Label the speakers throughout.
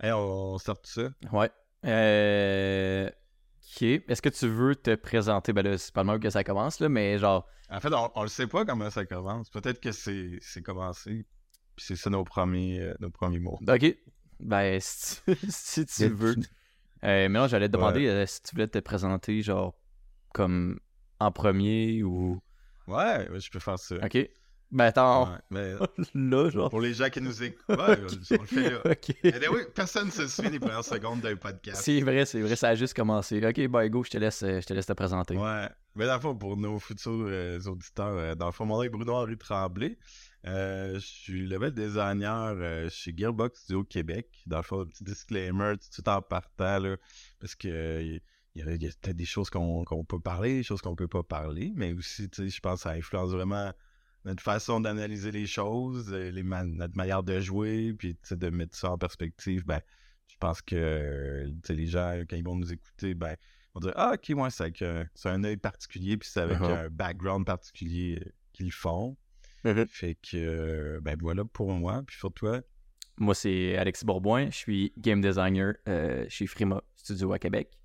Speaker 1: Hey, on, on sort tout ça.
Speaker 2: Ouais. Euh... Ok. Est-ce que tu veux te présenter? Ben là, c'est pas le même que ça commence, là, mais genre.
Speaker 1: En fait, on, on le sait pas comment ça commence. Peut-être que c'est c'est commencé. Puis c'est ça nos premiers, euh, nos premiers mots.
Speaker 2: Ok. Ben, si tu, si tu veux. Euh, mais non, j'allais te demander euh, si tu voulais te présenter, genre, comme en premier ou.
Speaker 1: Ouais, ouais, je peux faire ça.
Speaker 2: Ok. Ben attends,
Speaker 1: Ouais, mais
Speaker 2: là, genre.
Speaker 1: pour les gens qui nous écoutent, ouais, on le fait là. Mais oui, personne ne se souvient des premières secondes d'un podcast.
Speaker 2: C'est vrai, c'est vrai, ça a juste commencé. Ok, ben go, je te laisse, euh, je te laisse te présenter.
Speaker 1: Ouais. Mais dans le fond, pour nos futurs euh, auditeurs, euh, dans le fond, mon nom est Bruno-Henri Tremblay. Euh, je suis level designer chez Gearbox Studio Québec. Dans le fond, un petit disclaimer tout en partant, là, parce que il y, a, il y a peut-être des choses qu'on qu'on peut parler, des choses qu'on peut pas parler, mais aussi, tu sais, je pense que ça influence vraiment notre façon d'analyser les choses, euh, les ma- notre manière de jouer, puis de mettre ça en perspective. Ben, je pense que euh, les gens, quand ils vont nous écouter, ben, vont dire Ah, ok, moi, c'est avec un, œil particulier, puis c'est avec
Speaker 2: Uh-huh.
Speaker 1: un background particulier euh, qu'ils font.
Speaker 2: Mhm.
Speaker 1: Fait que, euh, ben voilà pour moi, puis pour toi.
Speaker 2: Moi, c'est Alexis Bourboin. Je suis game designer euh, chez Frima Studio à Québec.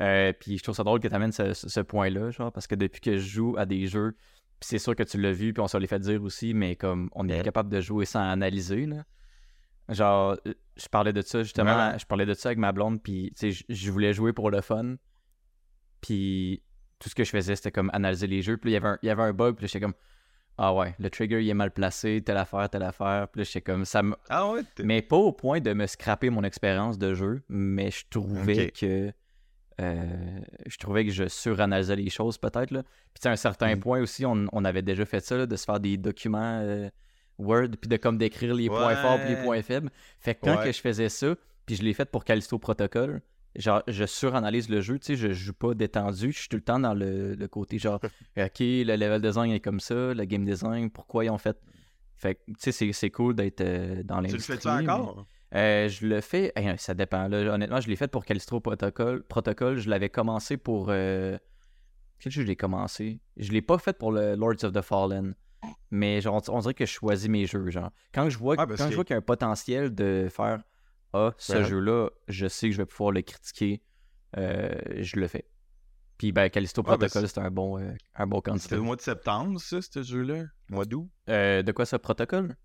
Speaker 2: Euh, puis je trouve ça drôle que tu amènes ce, ce- point-là, genre, parce que depuis que je joue à des jeux, c'est sûr que tu l'as vu, puis on se l'est fait dire aussi, mais comme on est
Speaker 1: Ouais.
Speaker 2: capable de jouer sans analyser, là. Genre, euh, je parlais de ça justement,
Speaker 1: Ouais.
Speaker 2: je parlais de ça avec ma blonde, puis tu sais, je- voulais jouer pour le fun. Puis tout ce que je faisais, c'était comme analyser les jeux. Puis il y avait un, il y avait un bug, puis j'étais comme, ah ouais, le trigger, il est mal placé, telle affaire, telle affaire. Puis j'étais comme, ça me,
Speaker 1: Ah ouais,
Speaker 2: mais pas au point de me scraper mon expérience de jeu, mais je trouvais que euh, je trouvais que je suranalysais les choses peut-être là. Puis à un certain
Speaker 1: Mm.
Speaker 2: point aussi, on, on avait déjà fait ça là, de se faire des documents euh, Word puis de comme décrire les points forts puis les points faibles. Fait que quand
Speaker 1: Ouais.
Speaker 2: que je faisais ça, puis je l'ai fait pour Callisto Protocol, genre je suranalyse le jeu, tu sais, je joue pas détendu, je suis tout le temps dans le, le côté genre OK, le level design est comme ça, le game design, pourquoi ils ont fait? Fait que, tu sais, c'est- c'est cool d'être euh, dans
Speaker 1: Tu le
Speaker 2: l'industrie.
Speaker 1: fais-tu
Speaker 2: mais-
Speaker 1: encore?
Speaker 2: Euh, je le fais. ça dépend. Là. Honnêtement, je l'ai fait pour Calistro Protocol. Protocol, je l'avais commencé pour. euh, Quel jeu je l'ai commencé? Je l'ai pas fait pour le Lords of the Fallen. Mais genre, on, dirait que je choisis mes jeux. Genre. Quand je vois,
Speaker 1: parce
Speaker 2: quand je vois qu'il y a un potentiel de faire Ah, ce
Speaker 1: Ouais.
Speaker 2: jeu-là, je sais que je vais pouvoir le critiquer, euh, je le fais. Puis ben, Callisto
Speaker 1: Ouais, ben,
Speaker 2: Protocol, c'est un bon, euh, un bon
Speaker 1: C'était
Speaker 2: candidat.
Speaker 1: au mois de septembre, ça, ce jeu-là? Mois d'août?
Speaker 2: Euh, de quoi ça, Protocol?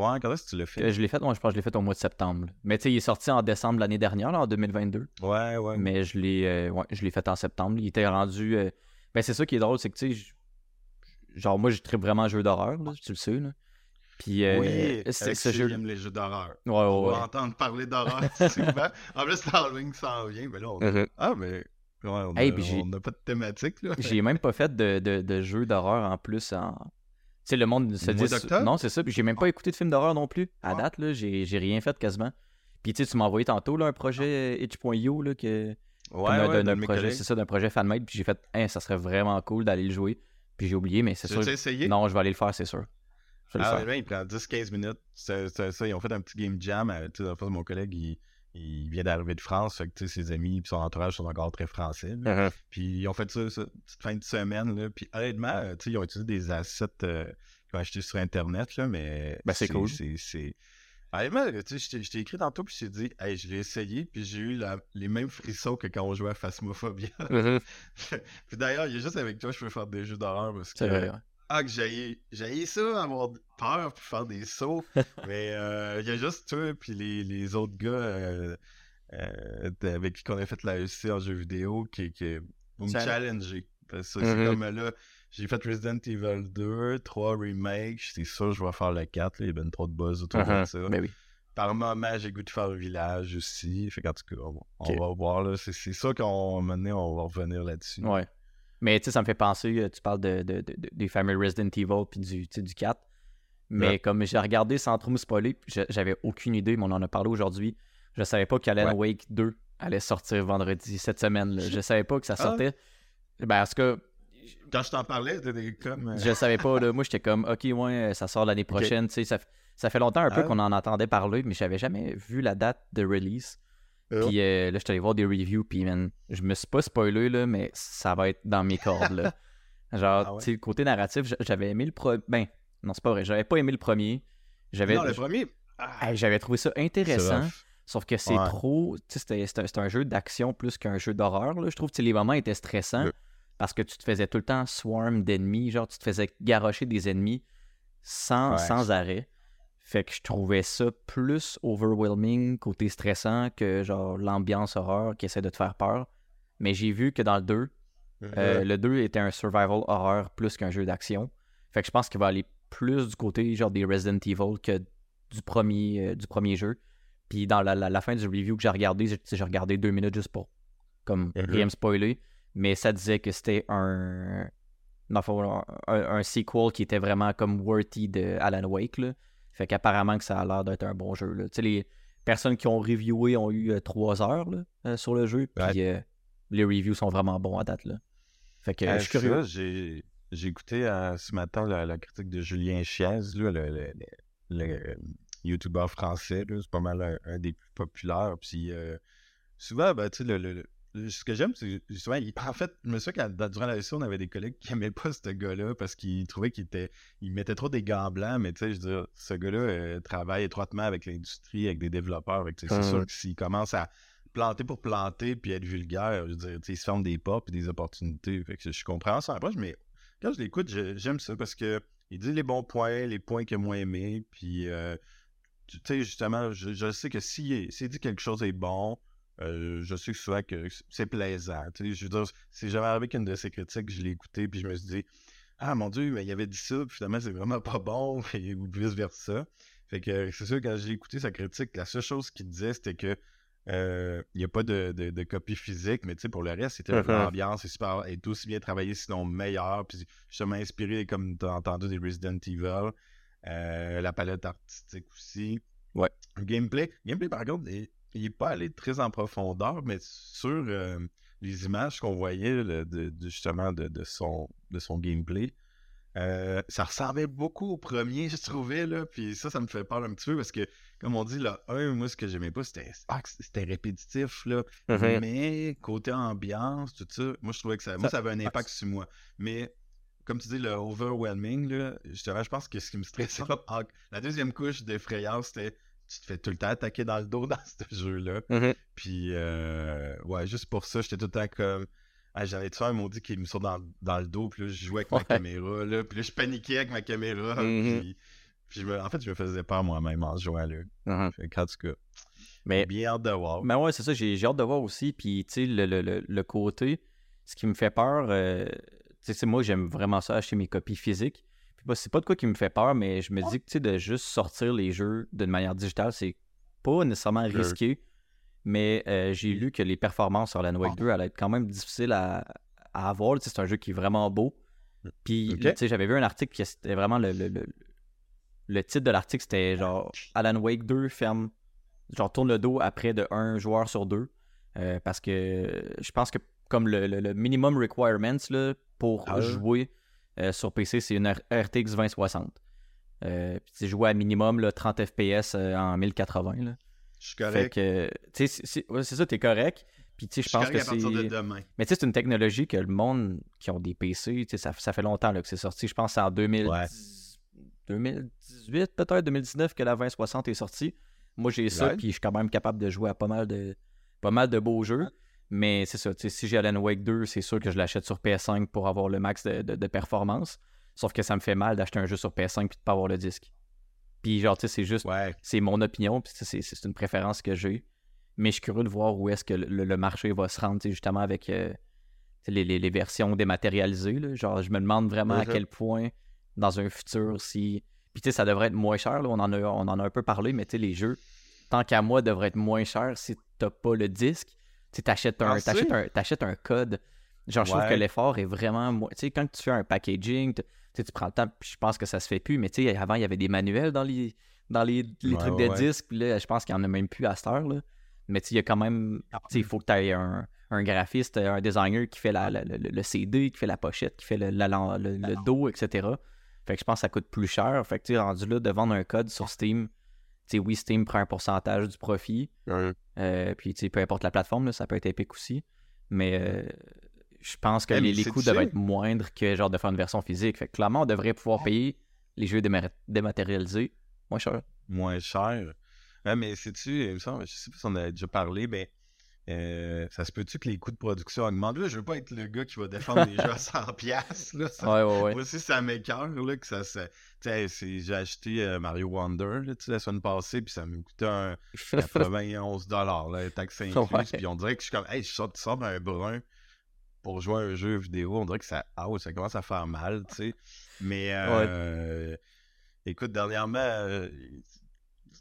Speaker 1: Ouais, quand est-ce que tu l'as fait?
Speaker 2: Euh, Je l'ai fait, moi, je pense que je l'ai fait au mois de septembre. là. Mais tu sais, il est sorti en décembre l'année dernière, là, en 2022.
Speaker 1: Ouais, ouais.
Speaker 2: Mais je l'ai euh, ouais, je l'ai fait en septembre. Il était rendu. euh, Ben, c'est ça qui est drôle, c'est que tu sais, genre, moi, je tripe vraiment jeu d'horreur, là, tu le sais. Là. Puis, euh,
Speaker 1: oui,
Speaker 2: c'est-
Speaker 1: avec
Speaker 2: ce jeu.
Speaker 1: aiment les jeux d'horreur.
Speaker 2: Ouais,
Speaker 1: On
Speaker 2: ouais,
Speaker 1: va
Speaker 2: ouais.
Speaker 1: entendre parler d'horreur souvent. En plus, Halloween s'en vient. Mais là, on...
Speaker 2: Mhm.
Speaker 1: Ah, mais... Ouais, on
Speaker 2: Hey,
Speaker 1: on n'a pas de thématique, là.
Speaker 2: J'ai même pas fait de, de, de jeu d'horreur en plus en. Sais, le monde se
Speaker 1: Le
Speaker 2: dit. Non, c'est ça. Puis j'ai même pas écouté de film d'horreur non plus. À
Speaker 1: Ah.
Speaker 2: date, là, j'ai j'ai rien fait quasiment. Puis tu sais, tu m'as envoyé tantôt là, un projet euh, itch.io là, que.
Speaker 1: Ouais,
Speaker 2: d'un-
Speaker 1: ouais,
Speaker 2: d'un- projet, c'est ça, d'un projet fanmade. Puis j'ai fait, hein, ça serait vraiment cool d'aller le jouer. Puis j'ai oublié, mais c'est sûr.
Speaker 1: essayé?
Speaker 2: Non, je vais aller le faire, c'est sûr. Je vais le
Speaker 1: Ah,
Speaker 2: faire.
Speaker 1: ouais, il prend 10-15 minutes. C'est c'est ça, ils ont fait un petit game jam. euh, le fond, mon collègue, il, il vient d'arriver de France. Fait que, ses amis et son entourage sont encore très français.
Speaker 2: Mhm.
Speaker 1: Puis ils ont fait ça, ça petite fin de semaine. Là. Puis honnêtement, ils ont utilisé des assets euh, qu'ils ont achetés sur Internet. Là, mais
Speaker 2: Ben, c'est cool.
Speaker 1: c'est- c'est- Honnêtement, je t'ai- écrit tantôt, puis je t'ai dit, hey, je l'ai essayé, puis j'ai eu la- les mêmes frissons que quand on jouait à Phasmophobia.
Speaker 2: Mhm.
Speaker 1: puis d'ailleurs, il y a juste avec toi, je peux faire des jeux d'horreur parce que.
Speaker 2: C'est vrai. ouais.
Speaker 1: Ah, que j'ai ça, avoir peur puis faire des sauts. mais euh, il y a juste toi puis les, les autres gars euh, euh, avec qui on a fait la EC en jeu vidéo qui, qui vont me challenger. Parce que c'est
Speaker 2: Mhm.
Speaker 1: comme là, j'ai fait Resident Evil 2, 3 remakes, c'est sûr je vais faire le 4, là, il y a ben trop de buzz autour de ça.
Speaker 2: Ben oui.
Speaker 1: Par moment, j'ai goût de faire le village aussi. Fait qu'en tout cas, on, va- on
Speaker 2: Ok.
Speaker 1: va voir. là. C'est ça qu'on on va revenir là-dessus.
Speaker 2: Ouais. Mais tu sais, ça me fait penser, euh, tu parles de, de- de- des fameux Resident Evil puis du, du 4. Mais
Speaker 1: Ouais.
Speaker 2: comme j'ai regardé sans trop me spoiler, j'avais aucune idée, mais on en a parlé aujourd'hui. Je savais pas qu'Alan Wake 2 allait sortir vendredi cette semaine. là. Je savais pas que ça
Speaker 1: Ah.
Speaker 2: sortait. Ben, en tout cas,
Speaker 1: Quand je t'en parlais, t'étais comme. euh,
Speaker 2: je savais pas. Là. Moi, j'étais comme, ok, ouais, ça sort l'année prochaine. Tu sais, ça, ça fait longtemps un peu
Speaker 1: Ah.
Speaker 2: qu'on en entendait parler, mais j'avais jamais vu la date de release.
Speaker 1: Oh.
Speaker 2: Puis euh, là, je suis allé voir des reviews, puis man, je me suis pas spoilé, là, mais ça va être dans mes cordes, là. Genre,
Speaker 1: Ah ouais?
Speaker 2: tu sais, le côté narratif, j'avais aimé le premier... Ben, non, c'est pas vrai, j'avais pas aimé le premier. J'avais
Speaker 1: Non, le premier. Ah,
Speaker 2: j'avais trouvé ça intéressant. Sauf que c'est
Speaker 1: Ouais.
Speaker 2: trop. tu sais, C'était c'était- c'était un jeu d'action plus qu'un jeu d'horreur. là. Je trouve que les moments étaient stressants parce que tu te faisais tout le temps swarm d'ennemis. Genre, tu te faisais garrocher des ennemis sans,
Speaker 1: Ouais.
Speaker 2: sans arrêt. Fait que je trouvais ça plus overwhelming, côté stressant, que genre l'ambiance horreur qui essaie de te faire peur. Mais j'ai vu que dans le 2, euh, le 2 était un survival horror plus qu'un jeu d'action. Fait que je pense qu'il va aller plus du côté genre des Resident Evil que du premier, euh, du premier jeu. Puis dans la, la- la fin du review que j'ai regardé, j'ai regardé deux minutes juste pour comme
Speaker 1: Mhm.
Speaker 2: rien me spoiler. Mais ça disait que c'était un, un, un sequel qui était vraiment comme worthy de Alan Wake. Là. Fait qu'apparemment que ça a l'air d'être un bon jeu. là. Les personnes qui ont reviewé ont eu euh, trois heures là, euh, sur le jeu. Puis
Speaker 1: Ouais.
Speaker 2: euh, les reviews sont vraiment bons à date. Là. Fait que je suis curieux.
Speaker 1: j'ai écouté ce matin la, la critique de Julien Chiez, le, le- YouTuber français. C'est pas mal un, un des plus populaires. Puis souvent, ben, tu sais, le, le- le- ce que j'aime, c'est souvent, il- en fait, je me souviens que durant la session, on avait des collègues qui aimaient pas ce gars-là parce qu'ils trouvaient qu'il était, il mettait trop des gants blancs. Mais tu sais, je veux dire, ce gars-là euh, travaille étroitement avec l'industrie, avec des développeurs. Que, sais, C'est
Speaker 2: Mhm.
Speaker 1: sûr que s'il commence à planter pour planter puis être vulgaire, je veux dire, tu sais, il se ferme des portes puis des opportunités. Fait que je comprends son approche, mais quand je l'écoute, j'aime ça parce que il dit les bons points, les points qu'il a moins aimés, puis euh, tu sais, justement, je, je sais que s'il s'il dit quelque chose est bon, euh, je sais que souvent que c'est plaisant. tu sais, je veux dire, c'est jamais arrivé qu'une de ses critiques, je l'ai écouté, puis je me suis dit, ah mon Dieu, mais il avait dit ça, puis finalement, c'est vraiment pas bon, et- ou vice-versa. Fait que c'est sûr, quand j'ai écouté sa critique, la seule chose qu'il disait, c'était que euh, il n'y a pas de, de- de copie physique, mais tu sais, pour le reste, c'était
Speaker 2: Mhm.
Speaker 1: l'ambiance est super, est aussi bien travaillé, sinon meilleur. Puis justement inspiré, comme tu as entendu, des Resident Evil. Euh, la palette artistique aussi.
Speaker 2: Ouais.
Speaker 1: Le gameplay, gameplay par contre, il n'est pas allé très en profondeur, mais sur euh, les images qu'on voyait là, de, de- justement de, de son, de son gameplay, euh, ça ressemblait beaucoup au premier, je trouvais, là, puis ça, ça me fait peur un petit peu parce que, comme on dit, le 1, moi, ce que j'aimais pas, c'était ah, c'était répétitif, là,
Speaker 2: Mhm.
Speaker 1: mais côté ambiance, tout ça, moi, je trouvais que ça, moi,
Speaker 2: Ça-
Speaker 1: avait un impact sur moi. Mais, comme tu dis, le overwhelming, là, justement, je pense que ce qui me stressait, la deuxième couche d'effrayance, c'était tu te fais tout le temps attaquer dans le dos dans ce jeu-là.
Speaker 2: Mhm.
Speaker 1: Puis, euh, ouais, juste pour ça, j'étais tout le temps comme. Ah, J'avais tué un maudit qui me sort dans, dans le dos, puis là, je jouais avec ma caméra, là, puis là, je paniquais avec ma caméra,
Speaker 2: Mhm.
Speaker 1: puis, puis je me- en fait, je me faisais peur moi-même en jouant là.
Speaker 2: Mhm.
Speaker 1: Fait qu'en tout cas,
Speaker 2: Mais
Speaker 1: bien hâte de voir.
Speaker 2: Ben ouais, c'est ça, j'ai hâte de voir aussi. Puis, tu sais, le, le- le- le côté, ce qui me fait peur, euh, tu sais, c'est moi, j'aime vraiment ça, acheter mes copies physiques. Bah, c'est pas de quoi qui me fait peur, mais je me dis que, tu sais, de juste sortir les jeux d'une manière digitale, c'est pas nécessairement risqué. Mais euh, j'ai lu que les performances sur la Wake 2 allaient être quand même difficiles à, à avoir. Tu sais, c'est un jeu qui est vraiment beau. Puis, tu sais, j'avais vu un article qui c'était vraiment le, le, le- le titre de l'article, c'était genre Alan Wake 2 ferme, genre tourne le dos après de un joueur sur deux. Euh, parce que je pense que comme le, minimum requirements là, pour
Speaker 1: Ah
Speaker 2: jouer euh, sur PC, c'est une RTX 2060. Euh, puis tu jouer à minimum là, 30 FPS euh, en 1080. Là.
Speaker 1: Je suis correct.
Speaker 2: sais, c'est- ça, t'es correct. Puis tu sais,
Speaker 1: Je
Speaker 2: pense que
Speaker 1: de
Speaker 2: c'est. Mais tu sais, c'est une technologie que le monde qui ont des PC, ça, ça fait longtemps là, que c'est sorti. Je pense que c'est en 2010
Speaker 1: Ouais.
Speaker 2: 2018, peut-être 2019 que la 2060 est sortie. Moi, j'ai ça, puis je suis quand même capable de jouer à pas mal de, pas mal de beaux jeux. Mais c'est ça, si j'ai Alan Wake 2, c'est sûr que je l'achète sur PS5 pour avoir le max de, de- de performance. Sauf que ça me fait mal d'acheter un jeu sur PS5 puis de pas avoir le disque. Puis genre, tu sais, c'est juste
Speaker 1: Ouais.
Speaker 2: c'est mon opinion, puis c'est, une préférence que j'ai. Mais je suis curieux de voir où est-ce que le, le marché va se rendre, justement, avec euh, les, les- les versions dématérialisées. là. Genre, je me demande vraiment à quel point, dans un futur, si. Puis, tu sais, ça devrait être moins cher, là. On, en a, on en a un peu parlé, mais tu sais, les jeux, tant qu'à moi, devraient être moins chers si t'as pas le disque. Tu t'achètes un,
Speaker 1: Ah,
Speaker 2: t'achètes un, t'achètes un code. Genre, je trouve
Speaker 1: Ouais.
Speaker 2: que l'effort est vraiment. Tu sais, quand tu fais un packaging, tu sais, tu prends le temps, puis je pense que ça se fait plus, mais tu sais, avant, il y avait des manuels dans les, dans les, les
Speaker 1: Ouais,
Speaker 2: trucs
Speaker 1: ouais,
Speaker 2: de
Speaker 1: ouais.
Speaker 2: disques, puis là, je pense qu'il y en a même plus à cette heure, là. Mais tu sais, il y a quand même. Tu sais, il faut que tu aies un, un graphiste, un designer qui fait la, la- le, le CD, qui fait la pochette, qui fait le, la- la- le- le dos, etc. Fait que je pense que ça coûte plus cher. Fait que tu rendu là, de vendre un code sur Steam, tu sais, oui, Steam prend un pourcentage du profit.
Speaker 1: Ouais.
Speaker 2: Euh, puis, tu sais, peu importe la plateforme, là, ça peut être Epic aussi. Mais euh, je pense que les, coûts
Speaker 1: sais-
Speaker 2: être moindres que genre de faire une version physique. Fait que clairement, on devrait pouvoir payer les jeux déma- dématérialisés moins cher.
Speaker 1: moins cher. Ouais, mais sais-tu, je sais pas si on a déjà parlé, mais euh, ça se peut-tu que les coûts de production augmentent? Là, je veux pas être le gars qui va défendre les jeux à 100$. Là, ça-
Speaker 2: Ouais, ouais, ouais.
Speaker 1: Moi aussi, ça m'écœure, que ça c'est- j'ai acheté euh, Mario Wonder, là, la semaine passée, puis ça me coûtait un 91 là, taxe incluse, puis on dirait que je suis comme, hey, je sors, tu sors d'un brun pour jouer à un jeu vidéo, on dirait que ça, ouais, ça commence à faire mal, tu sais. Mais, euh, écoute, dernièrement, euh,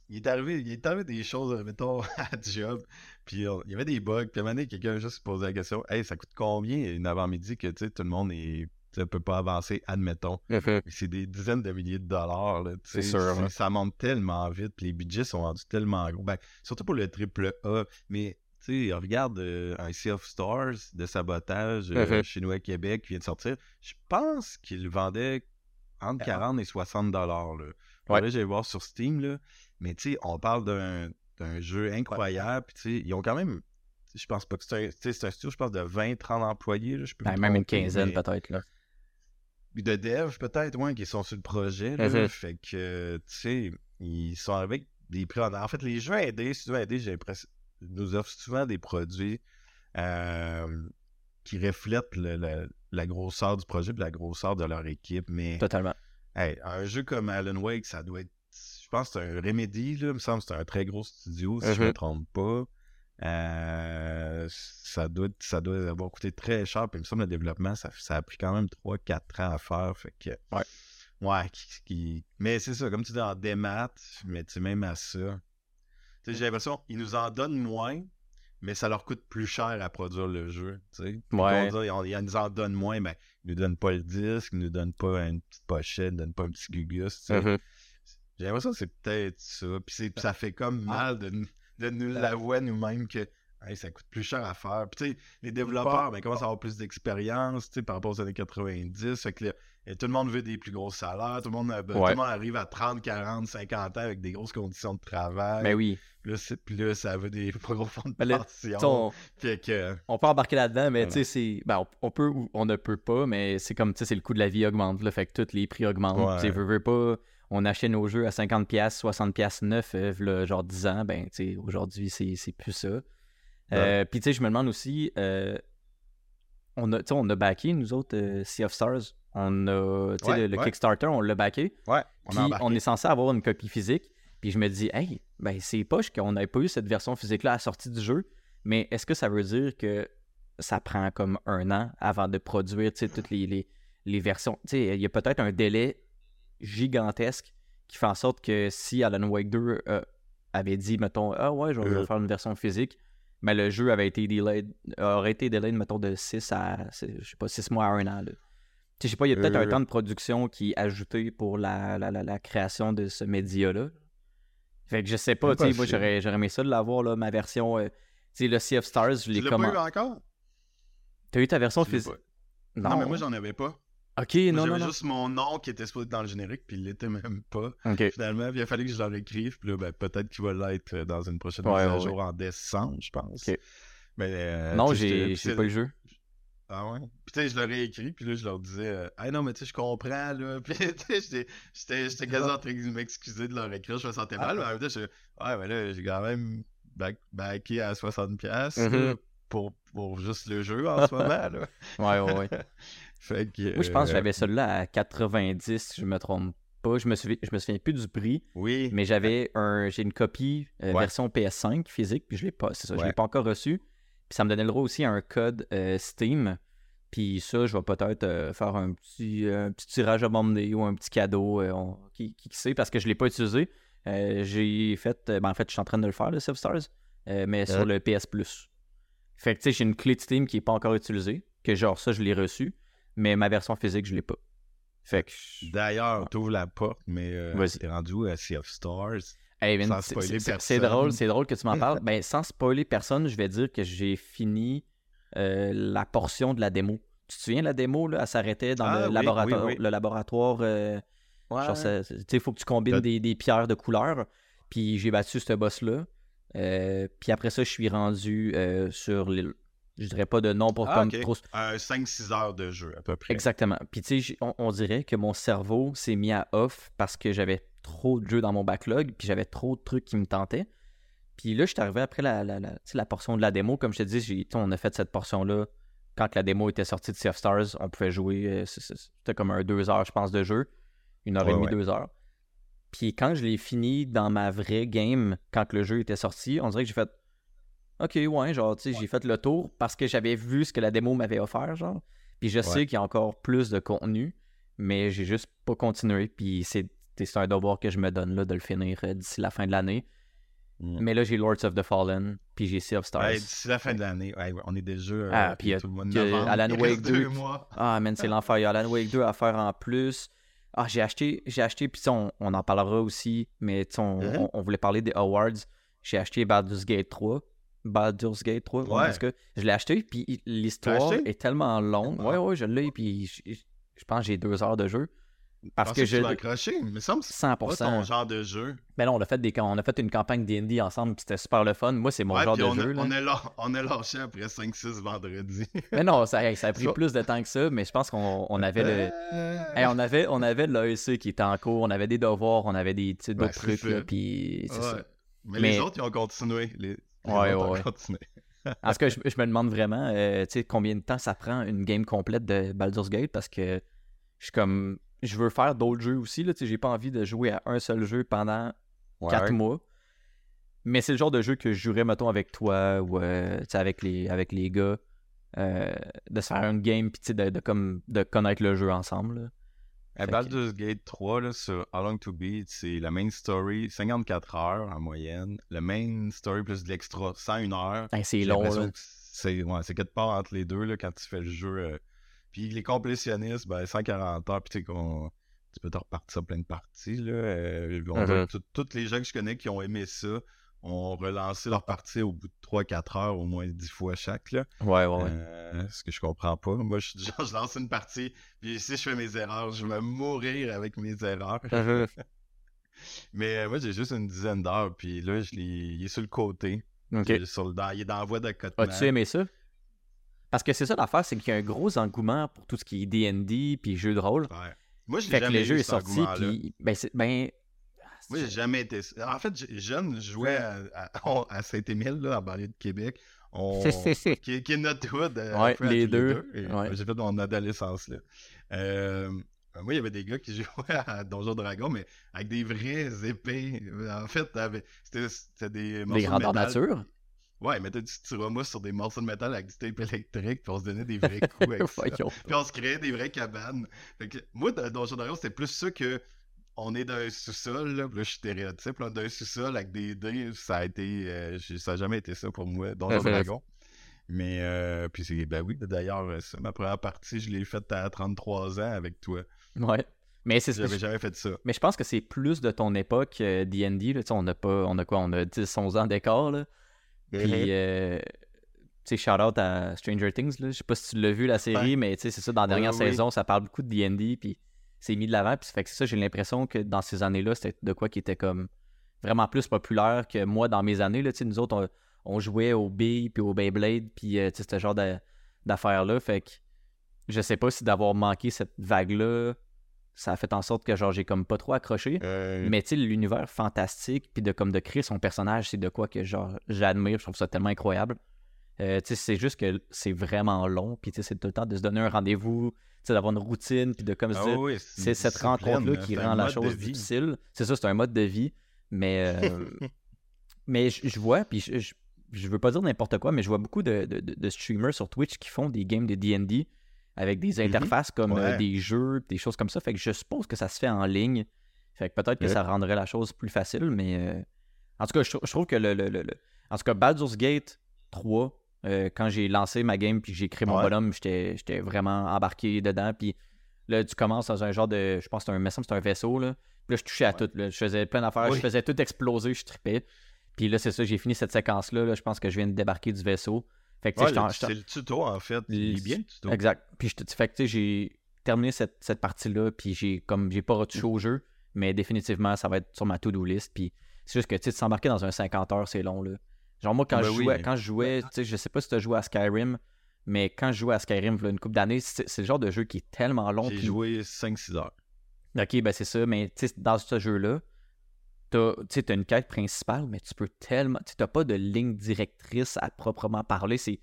Speaker 1: il est arrivé, il est arrivé des choses, mettons, à job, puis il y avait des bugs, puis à un moment donné, quelqu'un juste se posait la question, hey, ça coûte combien une avant-midi que, tout le monde est, sais, peut pas avancer, admettons? C'est des dizaines de milliers de dollars.
Speaker 2: C'est sûr, hein.
Speaker 1: Ça monte tellement vite, puis les budgets sont rendus tellement gros. Ben, surtout pour le triple A. Mais tu sais, regarde euh, un Sea of Stars de sabotage euh, chez nous à Québec qui vient de sortir. Je pense qu'il vendait entre 40 et 60 dollars.
Speaker 2: Ouais.
Speaker 1: J'aille voir sur Steam. Là. Mais tu sais, on parle d'un d'un jeu incroyable. Puis ils ont quand même. Je pense pas que c'est un, un studio, je pense, de 20-30 employés. Là, je peux
Speaker 2: Ben, même une quinzaine
Speaker 1: mais-
Speaker 2: peut-être. là.
Speaker 1: de dev peut-être, ouais, qui sont sur le projet. Là,
Speaker 2: Mhm.
Speaker 1: Fait que, tu sais, ils sont avec des prix en En fait, les jeux aidés, aider, j'ai l'impression, nous offrent souvent des produits euh, qui reflètent le- le- la grosseur du projet et la grosseur de leur équipe. Mais
Speaker 2: Totalement.
Speaker 1: hey, un jeu comme Alan Wake, ça doit être. Je pense que c'est un Remedy, là, il me semble que c'est un très gros studio, si je me
Speaker 2: Mhm.
Speaker 1: trompe pas. Euh, ça, doit, ça doit avoir coûté très cher. Puis il me semble que le développement, ça, ça a pris quand même 3-4 ans à faire. Fait que.
Speaker 2: Ouais.
Speaker 1: Ouais. qui- qui- Mais c'est ça, comme tu dis, en démat, mais tu sais, même à ça. J'ai l'impression qu'ils nous en donnent moins, mais ça leur coûte plus cher à produire le jeu.
Speaker 2: Ouais.
Speaker 1: on dit, ils nous en donnent moins, mais ils nous donnent pas le disque, ils nous donnent pas une petite pochette, ils nous donnent pas un petit gugus. sais. J'ai l'impression que c'est peut-être ça. Puis, ça fait comme mal de, nous- de nous l'avouer nous-mêmes que hey, ça coûte plus cher à faire. Puis tu sais, les développeurs ben, commencent à avoir plus d'expérience tu sais, par rapport aux années 90. Fait que là, et tout le monde veut des plus gros salaires. Tout le monde, a- ben, tout le monde arrive à 30, 40, 50 ans avec des grosses conditions de travail.
Speaker 2: Mais oui.
Speaker 1: Puis là, c'est- puis là, ça veut des plus gros fonds de
Speaker 2: Ben
Speaker 1: pension.
Speaker 2: On,
Speaker 1: Fait que,
Speaker 2: on peut embarquer là-dedans, mais
Speaker 1: Voilà.
Speaker 2: tu sais, c'est. Ben, on, on peut ou on ne peut pas, mais c'est comme, tu sais, c'est le coût de la vie augmente, là. Fait que tous les prix augmentent.
Speaker 1: Ouais.
Speaker 2: Tu sais, veux, veux pas. On achetait nos jeux à 50$, 60$ neuf, euh, genre 10 ans. Ben, tu sais, aujourd'hui, c'est c'est plus ça. Euh, Puis, tu sais, je me demande aussi. euh, on, a, on a backé, nous autres, euh, Sea of Stars. On a. Tu sais,
Speaker 1: Ouais,
Speaker 2: le, le
Speaker 1: ouais.
Speaker 2: Kickstarter, on l'a backé.
Speaker 1: ouais, on a
Speaker 2: on est censé avoir une copie physique. Puis je me dis, hey, ben c'est poche qu'on n'ait pas eu cette version physique-là à la sortie du jeu. Mais est-ce que ça veut dire que ça prend comme un an avant de produire toutes les, les, les versions? Il y a peut-être un délai gigantesque qui fait en sorte que si Alan Wake 2 euh, avait dit, mettons, ah ouais, je vais
Speaker 1: Euh.
Speaker 2: faire une version physique, mais le jeu avait été delayed, aurait été delayed, mettons, de 6 à, je sais pas, 6 mois à un an. là. Tu sais, je sais pas, il y a peut-être un
Speaker 1: Euh.
Speaker 2: temps de production qui est ajouté pour la, la, la, la création de ce média-là. Fait que je sais pas, tu sais, moi j'aurais, j'aurais aimé ça de l'avoir, là, ma version. euh, tu sais, le Sea of Stars, je
Speaker 1: Tu
Speaker 2: l'ai
Speaker 1: l'as pas
Speaker 2: commandé.
Speaker 1: eu encore?
Speaker 2: T'as eu ta version
Speaker 1: Tu
Speaker 2: physique?
Speaker 1: pas. Non, mais moi, j'en avais pas.
Speaker 2: Ok, non, non,
Speaker 1: juste mon nom qui était supposé être dans le générique, puis il l'était même pas. Finalement, il a fallu que je leur écrive, puis là, ben, peut-être qu'il va l'être euh, dans une prochaine
Speaker 2: Ouais,
Speaker 1: mise à
Speaker 2: ouais,
Speaker 1: jour en décembre, je pense.
Speaker 2: Ok.
Speaker 1: Mais, euh,
Speaker 2: non, j'ai, pas le jeu.
Speaker 1: Ah ouais? Puis tu sais, je leur ai écrit, puis là, je leur disais, euh, ah non, mais tu sais, je comprends, là. Puis tu sais, j'étais- j'étais j'étais quasiment en train de m'excuser de leur écrire, je me sentais mal, mais en même temps, je ouais, mais là, j'ai quand même back, backé à 60$ piastres, là,
Speaker 2: Mhm.
Speaker 1: pour, pour juste le jeu en ce moment, là.
Speaker 2: Ouais, ouais, ouais.
Speaker 1: Fait que.
Speaker 2: Moi, je pense que
Speaker 1: euh,
Speaker 2: j'avais celui-là à 90, si je me trompe pas. Je me souviens, je me souviens plus du prix,
Speaker 1: Oui.
Speaker 2: mais j'avais un, j'ai une copie euh,
Speaker 1: Ouais.
Speaker 2: version PS5 physique, puis je l'ai pas, c'est ça, je l'ai pas encore reçu. Puis ça me donnait le droit aussi à un code euh, Steam. Puis ça, je vais peut-être euh, faire un petit, un petit tirage à bomber ou un petit cadeau, on- qui, qui sait, parce que je l'ai pas utilisé. J'ai fait, ben en fait, je suis en train de le faire, le Self Stars, mais sur le PS Plus. Fait que tu sais, j'ai une clé de Steam qui est pas encore utilisée, que genre ça, je l'ai reçu, mais ma version physique, je l'ai pas. Fait que. je-
Speaker 1: D'ailleurs, t'ouvres la porte, mais euh,
Speaker 2: Vas-y.
Speaker 1: t'es rendu où à Sea of Stars?
Speaker 2: Hey,
Speaker 1: Sans
Speaker 2: c'est-
Speaker 1: spoiler
Speaker 2: c'est-
Speaker 1: personne.
Speaker 2: C'est drôle, c'est drôle que tu m'en parles. ben, sans spoiler personne, je vais dire que j'ai fini euh, la portion de la démo. Tu te souviens, la démo, là, elle s'arrêtait dans
Speaker 1: Ah,
Speaker 2: le,
Speaker 1: oui,
Speaker 2: laboratoire,
Speaker 1: oui, oui.
Speaker 2: le laboratoire. euh,
Speaker 1: Ouais.
Speaker 2: genre, ça- c'est- tu sais, il faut que tu combines des, des pierres de couleur. Puis j'ai battu ce boss-là. Euh, puis après ça, je suis rendu euh, sur l'île. Je dirais pas de nom pour
Speaker 1: Ah,
Speaker 2: comme
Speaker 1: ok.
Speaker 2: trop.
Speaker 1: Euh, 5-6 heures de jeu, à peu près.
Speaker 2: Exactement. Puis tu sais, on, on dirait que mon cerveau s'est mis à off parce que j'avais trop de jeux dans mon backlog, puis j'avais trop de trucs qui me tentaient. Puis là, je suis arrivé après la, la, la, la portion de la démo. Comme je te dis, on a fait cette portion-là. Quand la démo était sortie de Sea of Stars, on pouvait jouer. euh, C'était comme un deux heures, je pense, de jeu. Une heure
Speaker 1: Ouais,
Speaker 2: et demie,
Speaker 1: ouais.
Speaker 2: deux heures. Puis quand je l'ai fini dans ma vraie game, quand le jeu était sorti, on dirait que j'ai fait OK, ouais, genre, tu sais, j'ai fait le tour parce que j'avais vu ce que la démo m'avait offert, genre. Puis je sais qu'il y a encore plus de contenu, mais j'ai juste pas continué. Puis c'est un devoir que je me donne là de le finir euh, d'ici la fin de l'année.
Speaker 1: Mm.
Speaker 2: Mais là, j'ai Lords of the Fallen, puis j'ai Sea of Stars.
Speaker 1: Ouais, D'ici la fin de l'année, ouais, on est déjà euh,
Speaker 2: Ah, puis il y a-
Speaker 1: tout le mois de
Speaker 2: que
Speaker 1: novembre.
Speaker 2: Alan Wake
Speaker 1: reste
Speaker 2: 2,
Speaker 1: deux mois.
Speaker 2: Ah, man, c'est l'enfer. Il y a Alan Wake 2 à faire en plus. Ah, j'ai acheté, j'ai acheté, puis on, on en parlera aussi, mais tu sais, on,
Speaker 1: Mhm.
Speaker 2: on- on voulait parler des awards. J'ai acheté Baldur's Gate 3. Baldur's Gate 3, ouais,
Speaker 1: Ouais.
Speaker 2: parce que je l'ai acheté, puis l'histoire est tellement longue.
Speaker 1: Ah.
Speaker 2: Ouais, ouais, je l'ai, puis je, pense que j'ai deux heures de jeu. Parce
Speaker 1: Pensais
Speaker 2: que je.
Speaker 1: accrocher, mais il me semble que c'est
Speaker 2: 100%.
Speaker 1: pas ton genre de jeu.
Speaker 2: Mais là, on a fait, des, on a fait une campagne D&D ensemble, puis c'était super le fun. Moi, c'est mon
Speaker 1: Ouais,
Speaker 2: genre de
Speaker 1: on,
Speaker 2: jeu.
Speaker 1: a,
Speaker 2: là.
Speaker 1: on, a lâ- on a lâché après 5-6 vendredis.
Speaker 2: Mais non, ça, a pris plus de temps que ça, mais je pense qu'on on avait le.
Speaker 1: Euh,
Speaker 2: Hey, on avait, on avait l'AEC qui était en cours, on avait des devoirs, on avait des sais, d'autres
Speaker 1: c'est
Speaker 2: trucs, là, puis c'est
Speaker 1: ouais.
Speaker 2: ça.
Speaker 1: Mais,
Speaker 2: Mais-
Speaker 1: les autres, ils ont continué. Les
Speaker 2: Ouais, ouais,
Speaker 1: ont
Speaker 2: ouais.
Speaker 1: continué.
Speaker 2: En tout cas, je, je me demande vraiment, euh, combien de temps ça prend une game complète de Baldur's Gate, parce que je suis comme, je veux faire d'autres jeux aussi, là, j'ai pas envie de jouer à un seul jeu pendant quatre mois. Mais c'est le genre de jeu que je jouerais, mettons, avec toi ou euh, avec les, avec les gars, euh, de se faire une game, puis de, de, comme, de connaître le jeu ensemble. là. Que-
Speaker 1: Baldur's Gate 3, là, sur How Long to Beat, c'est la main story, 54 heures en moyenne. Le main story plus de l'extra, 101 heures.
Speaker 2: Hey, c'est long,
Speaker 1: C'est ouais, quelque part entre les deux là, quand tu fais le jeu. euh. Puis les complétionnistes, ben, 140 heures, puis tu sais qu'on- tu peux te repartir plein de parties. Là. Euh, on
Speaker 2: Mhm.
Speaker 1: tout- Tous les gens que je connais qui ont aimé ça ont relancé leur partie au bout de 3-4 heures, au moins 10 fois chaque. Là.
Speaker 2: Ouais, ouais, ouais.
Speaker 1: Euh, ce que je comprends pas. Moi, je, genre, je lance une partie, puis si je fais mes erreurs, je vais mourir avec mes erreurs.
Speaker 2: Mhm.
Speaker 1: Mais euh, moi, j'ai juste une dizaine d'heures, puis là, je il est sur le côté. Il est sur le- dans, il est dans la voie d'accotement.
Speaker 2: As-tu aimé ça? Parce que c'est ça l'affaire, c'est qu'il y a un gros engouement pour tout ce qui est D&D puis jeux de rôle.
Speaker 1: Ouais. Moi, je l'ai
Speaker 2: Fait que le jeu
Speaker 1: eu,
Speaker 2: est sorti, puis ben, c'est- ben,
Speaker 1: Moi, j'ai jamais été. En fait, jeune, je jouais à, à- on- à Saint-Émile, là, en banlieue de Québec. On... qui, qui est notre hood. euh,
Speaker 2: Ouais, les deux. Ouais.
Speaker 1: J'ai fait mon adolescence là. Euh, moi, il y avait des gars qui jouaient à Donjon Dragon, mais avec des vraies épées. En fait, c'était des morceaux
Speaker 2: des
Speaker 1: de
Speaker 2: grandeurs
Speaker 1: métal.
Speaker 2: nature.
Speaker 1: Ouais, ils mettaient du styromousse sur des morceaux de métal avec du tape électrique, puis on se donnait des vrais coups avec ça. Puis on se créait des vraies cabanes. Que, moi, Donjon Dragon, c'était plus ça que on est dans un sous-sol, là, là, je suis stéréotype, là, dans un sous-sol avec des dés, ça a été, euh, ça a jamais été ça pour moi, Donjon
Speaker 2: Mhm.
Speaker 1: Dragon. Mais, euh, puis c'est, ben oui, d'ailleurs, euh, ça, ma première partie, je l'ai faite à 33 ans avec toi.
Speaker 2: Ouais. Mais c'est
Speaker 1: J'avais jamais fait ça.
Speaker 2: Mais je pense que c'est plus de ton époque euh, D&D. là. Tu sais, On a pas, on a quoi, on a 10, 11 ans d'écart. là. Puis, euh, tu sais, shout out à Stranger Things. Là. Je sais pas si tu l'as vu la série,
Speaker 1: Ouais.
Speaker 2: mais tu sais, c'est ça, dans la dernière
Speaker 1: oui.
Speaker 2: saison, ça parle beaucoup de D&D, puis c'est mis de l'avant. Puis ça fait que c'est ça, j'ai l'impression que dans ces années-là, c'était de quoi qui était comme vraiment plus populaire que moi dans mes années. Là. Nous autres, on, on jouait au B puis au Beyblade, puis euh, ce genre d'a- d'affaires-là. Fait que je sais pas si d'avoir manqué cette vague-là, ça a fait en sorte que genre j'ai comme pas trop accroché.
Speaker 1: Euh,
Speaker 2: Mais tu sais, l'univers fantastique, puis de comme de créer son personnage, c'est de quoi que genre j'admire, je trouve ça tellement incroyable. Euh, c'est juste que c'est vraiment long, puis c'est tout le temps de se donner un rendez-vous, d'avoir une routine, puis de comme
Speaker 1: ah oui,
Speaker 2: c'est cette rencontre-là qui rend la chose difficile. C'est ça, c'est un mode de vie. Mais, euh, mais je vois, puis je, je, veux pas dire n'importe quoi, mais je vois beaucoup de, de- streamers sur Twitch qui font des games de D&D avec des interfaces comme euh, des jeux, des choses comme ça. Fait que je suppose que ça se fait en ligne. Fait que peut-être que ça rendrait la chose plus facile, mais euh, en tout cas, je, je trouve que le, le- le- le- En tout cas, Baldur's Gate 3, euh, quand j'ai lancé ma game puis j'ai créé mon
Speaker 1: Ouais.
Speaker 2: bonhomme, j'étais vraiment embarqué dedans. Puis là, tu commences dans un genre de. Je pense que c'est un, me semble c'est un vaisseau. Là. Puis là, je touchais à
Speaker 1: Ouais.
Speaker 2: tout. là. Je faisais plein d'affaires,
Speaker 1: Oui.
Speaker 2: je faisais tout exploser, je tripais. Puis là, c'est ça, j'ai fini cette séquence-là. là. Je pense que je viens de débarquer du vaisseau. Fait que
Speaker 1: Ouais, c'est le tuto, en fait. Il est bien, le tuto.
Speaker 2: Exact. Puis je te fait que j'ai terminé cette, cette partie-là, puis j'ai comme j'ai pas retouché au jeu, mais définitivement, ça va être sur ma to-do list. Puis c'est juste que tu s'embarquer dans un 50 heures, c'est long là. Genre moi quand
Speaker 1: ben
Speaker 2: je
Speaker 1: oui.
Speaker 2: jouais, quand je jouais, tu sais, je sais pas si tu as joué à Skyrim, mais quand je jouais à Skyrim une couple d'années, c'est c'est le genre de jeu qui est tellement long.
Speaker 1: J'ai
Speaker 2: puis-
Speaker 1: joué 5-6 heures.
Speaker 2: Ok, ben c'est ça, mais tu sais, dans ce jeu-là, t'as t'as une quête principale, mais tu peux tellement. Tu n'as pas de ligne directrice à proprement parler. C'est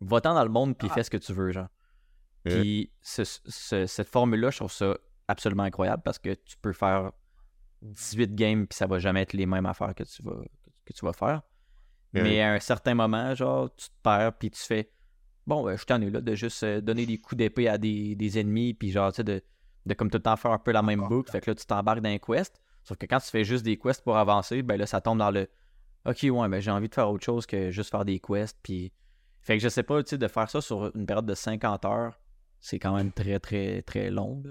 Speaker 2: va-t'en dans le monde puis
Speaker 1: Ah.
Speaker 2: fais ce que tu veux, genre.
Speaker 1: Ouais.
Speaker 2: Puis ce- ce- cette formule-là, je trouve ça absolument incroyable parce que tu peux faire 18 games puis ça va jamais être les mêmes affaires que tu vas, que tu vas faire. Mais à un certain moment, genre, tu te perds puis tu fais Bon, ben, je t'en ai là de juste euh, donner des coups d'épée à des, des ennemis puis genre, tu sais, de, de comme tout le temps faire un peu la même boucle. Fait que là, tu t'embarques dans un quest. Sauf que quand tu fais juste des quests pour avancer, ben là, ça tombe dans le Ok, ouais, ben j'ai envie de faire autre chose que juste faire des quests. Puis. Fait que je sais pas, tu sais, de faire ça sur une période de 50 heures, c'est quand même très, très, très long.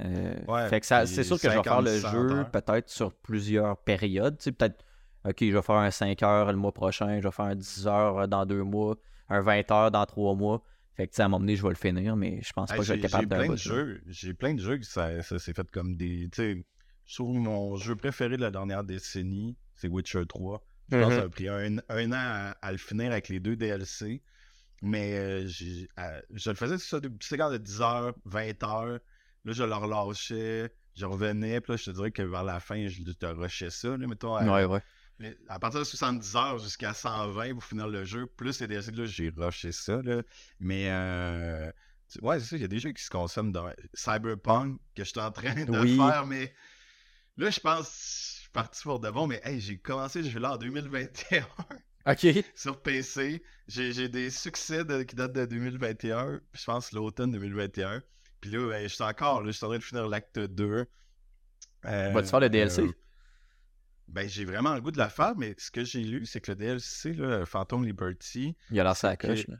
Speaker 2: Euh,
Speaker 1: Ouais,
Speaker 2: fait que ça, c'est sûr que je vais faire le
Speaker 1: 50, 100
Speaker 2: jeu peut-être sur plusieurs périodes. Tu sais, peut-être, ok, je vais faire un 5 heures le mois prochain, je vais faire un 10 heures dans deux mois, un 20 heures dans trois mois. Fait que, tu sais, à un moment donné, je vais le finir, mais je pense pas
Speaker 1: Hey,
Speaker 2: que je vais être capable
Speaker 1: j'ai
Speaker 2: d'un
Speaker 1: plein de jeux. J'ai plein de jeux que ça, ça s'est fait comme des. Tu sais, je trouve mon jeu préféré de la dernière décennie, c'est Witcher 3. Je pense que ça a pris un, un an à, à le finir avec les deux DLC. Mais euh, à- je le faisais sur ça, des petits de 10 heures, 20 heures. Là, je le relâchais, je revenais. Puis là, je te dirais que vers la fin, je te rushais ça. Là, mettons, à,
Speaker 2: Ouais, ouais.
Speaker 1: À partir de 70 heures jusqu'à 120 pour finir le jeu, plus les DLC, là, j'ai rushé ça. Là. Mais euh, ouais, c'est ça, il y a des jeux qui se consomment dans Cyberpunk que je suis en train de
Speaker 2: Oui.
Speaker 1: faire, mais là, je pense je suis parti pour de bon, mais hey, j'ai commencé ce jeu-là en 2021
Speaker 2: Ok.
Speaker 1: sur PC. J'ai des succès de- qui datent de 2021, puis je pense l'automne 2021. Puis là, ben, je suis encore, là, je suis en train de finir l'acte 2. Euh,
Speaker 2: Vas-tu faire le DLC?
Speaker 1: euh, ben, j'ai vraiment le goût de la faire, mais ce que j'ai lu, c'est que le DLC, là, Phantom Liberty,
Speaker 2: Il a lancé la
Speaker 1: que-
Speaker 2: coche. là.